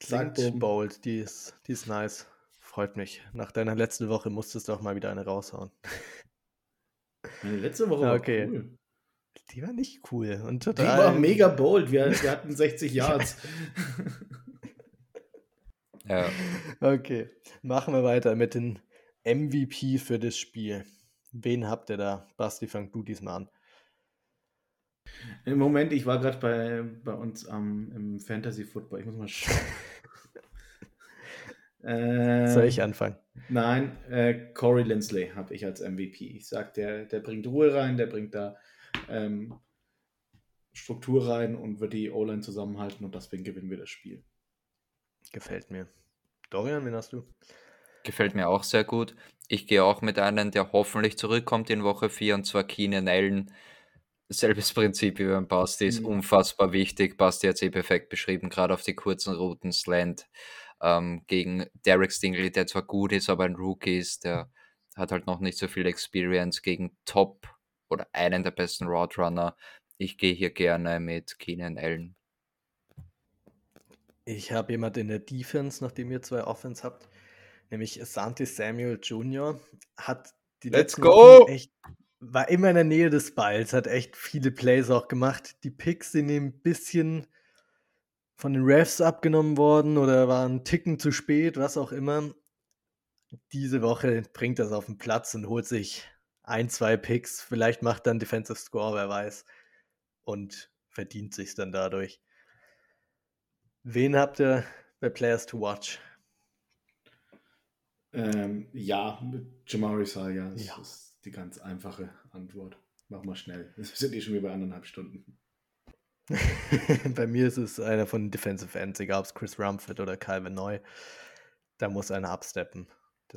Klingt bold, die ist, die ist nice. Freut mich. Nach deiner letzten Woche musstest du auch mal wieder eine raushauen. Meine letzte Woche okay. war cool. Die war nicht cool. Und total... Die war mega bold. Wir, wir hatten 60 Yards. ja. Okay. Machen wir weiter mit dem MVP für das Spiel. Wen habt ihr da? Basti, fang du diesmal an. Im Moment, ich war gerade bei, bei uns am, im Fantasy Football. Ich muss mal schauen. äh, Soll ich anfangen? Nein, äh, Corey Lindsley habe ich als MVP. Ich sage, der, der bringt Ruhe rein, der bringt da ähm, Struktur rein und wird die O-Line zusammenhalten und deswegen gewinnen wir das Spiel. Gefällt mir. Dorian, wen hast du? Gefällt mir auch sehr gut. Ich gehe auch mit einem, der hoffentlich zurückkommt in Woche 4 und zwar Keenan Allen. Selbes Prinzip wie beim Basti ist mhm. unfassbar wichtig. Basti hat es eh perfekt beschrieben, gerade auf die kurzen Routen, Slant ähm, gegen Derek Stingley, der zwar gut ist, aber ein Rookie ist, der hat halt noch nicht so viel Experience gegen Top oder einen der besten Roadrunner. Ich gehe hier gerne mit Keenan Allen. Ich habe jemand in der Defense, nachdem ihr zwei Offense habt, nämlich Santi Samuel Jr. hat die Let's go! echt war immer in der Nähe des Balls, hat echt viele Plays auch gemacht. Die Picks sind ihm ein bisschen von den Refs abgenommen worden oder waren Ticken zu spät, was auch immer. Diese Woche bringt das auf den Platz und holt sich ein, zwei Picks. Vielleicht macht dann Defensive Score, wer weiß. Und verdient sich dann dadurch. Wen habt ihr bei Players to Watch? Ähm, ja, Jamari Saya. Das ja. ist die ganz einfache Antwort. Mach mal schnell. Wir sind eh schon wieder bei anderthalb Stunden. bei mir ist es einer von den Defensive Ends, egal ob es Chris Rumford oder Calvin Neu. Da muss einer absteppen.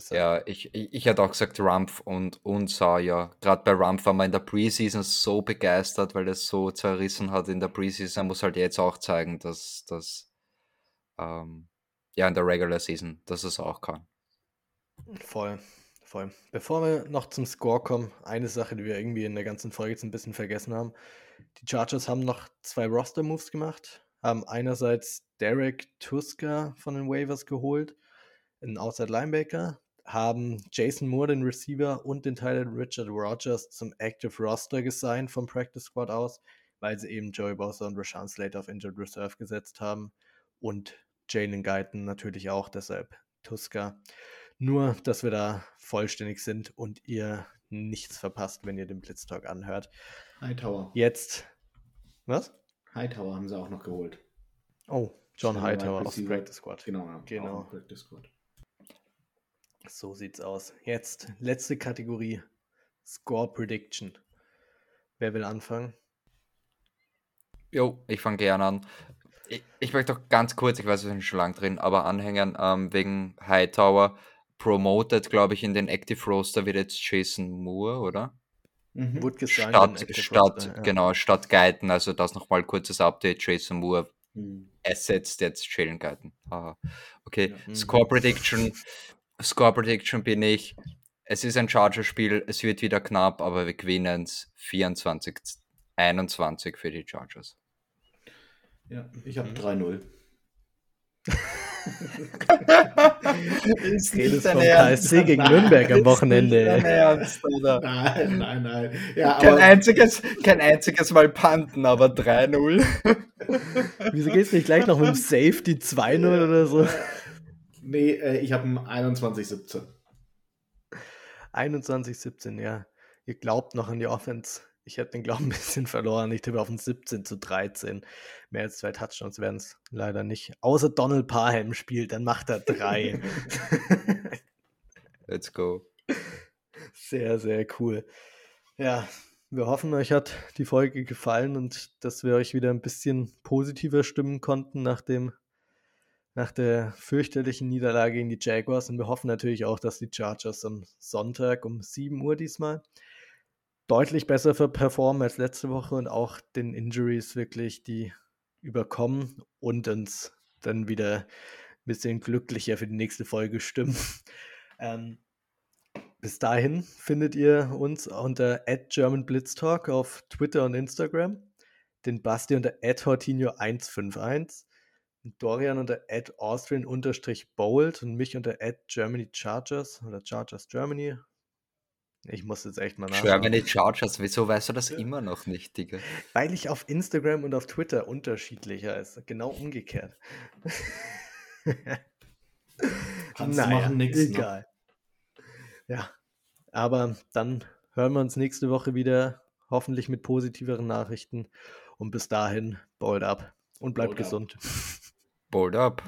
Ja, ich, ich, ich hätte auch gesagt Rumpf und, und Sawyer. Gerade bei Rumpf war man in der Preseason so begeistert, weil es so zerrissen hat in der Preseason. Er muss halt jetzt auch zeigen, dass das ähm, ja in der Regular Season, dass es auch kann. Voll, voll. Bevor wir noch zum Score kommen, eine Sache, die wir irgendwie in der ganzen Folge jetzt ein bisschen vergessen haben. Die Chargers haben noch zwei Roster-Moves gemacht, haben einerseits Derek Tuska von den Waivers geholt, einen Outside Linebacker, haben Jason Moore, den Receiver, und den Tyler Richard Rogers zum Active Roster gesigned vom Practice Squad aus, weil sie eben Joey Bosa und Rashawn Slater auf Injured Reserve gesetzt haben und Jalen Guyton natürlich auch, deshalb Tuska. Nur, dass wir da vollständig sind und ihr nichts verpasst, wenn ihr den Blitztalk anhört. Hightower. Jetzt. Was? Hightower haben sie auch noch geholt. Oh, John Hightower aus Practice Squad. Genau, ja, genau. Practice Squad. So sieht's aus. Jetzt letzte Kategorie: Score Prediction. Wer will anfangen? Jo, ich fange gerne an. Ich, ich, möchte doch ganz kurz, ich weiß, wir sind schon lang drin, aber anhängen ähm, wegen Hightower. Promoted, glaube ich, in den Active Roster wird jetzt Jason Moore, oder? Mhm. Wurde statt, statt, ja. genau, statt Guyton, also das nochmal kurzes Update, Jason Moore mhm. ersetzt jetzt Jalen Guyton. Okay, ja. Score Prediction, Score Prediction bin ich, es ist ein Chargers-Spiel, es wird wieder knapp, aber wir gewinnen es 24, 21 für die Chargers. Ja, ich habe mhm. 3-0. ist Redest vom KSC gegen Nürnberg am Wochenende. Ernst, oder? Nein, nein, nein. Ja, kein, einziges, kein einziges Mal Panten, aber 3-0. Wieso geht es nicht gleich noch mit dem Safety 2-0 oder so? Nee, äh, ich habe ein 21-17. 21-17, ja. Ihr glaubt noch an die Offense. Ich hätte den Glauben ein bisschen verloren. Ich tippe auf ein 17 zu 13. Mehr als zwei Touchdowns werden es leider nicht. Außer Donald Parham spielt, dann macht er drei. Let's go. Sehr, sehr cool. Ja, wir hoffen, euch hat die Folge gefallen und dass wir euch wieder ein bisschen positiver stimmen konnten nach dem nach der fürchterlichen Niederlage gegen die Jaguars. Und wir hoffen natürlich auch, dass die Chargers am Sonntag um 7 Uhr diesmal deutlich besser performen als letzte Woche und auch den Injuries wirklich die überkommen und uns dann wieder ein bisschen glücklicher für die nächste Folge stimmen. Ähm, bis dahin findet ihr uns unter @germanblitztalk auf Twitter und Instagram, den Basti unter @hortinho151, Dorian unter @austrian_bold und mich unter @germanychargers oder Chargers Germany ich muss jetzt echt mal nachschauen. Germany Chargers, wieso weißt du das ja. immer noch nicht, Digga? Weil ich auf Instagram und auf Twitter unterschiedlicher ist. Genau umgekehrt. Kannst naja, machen, nix, ne? egal. Ne? Ja, aber dann hören wir uns nächste Woche wieder, hoffentlich mit positiveren Nachrichten. Und bis dahin, bold up und bleibt bold gesund. Up. board up.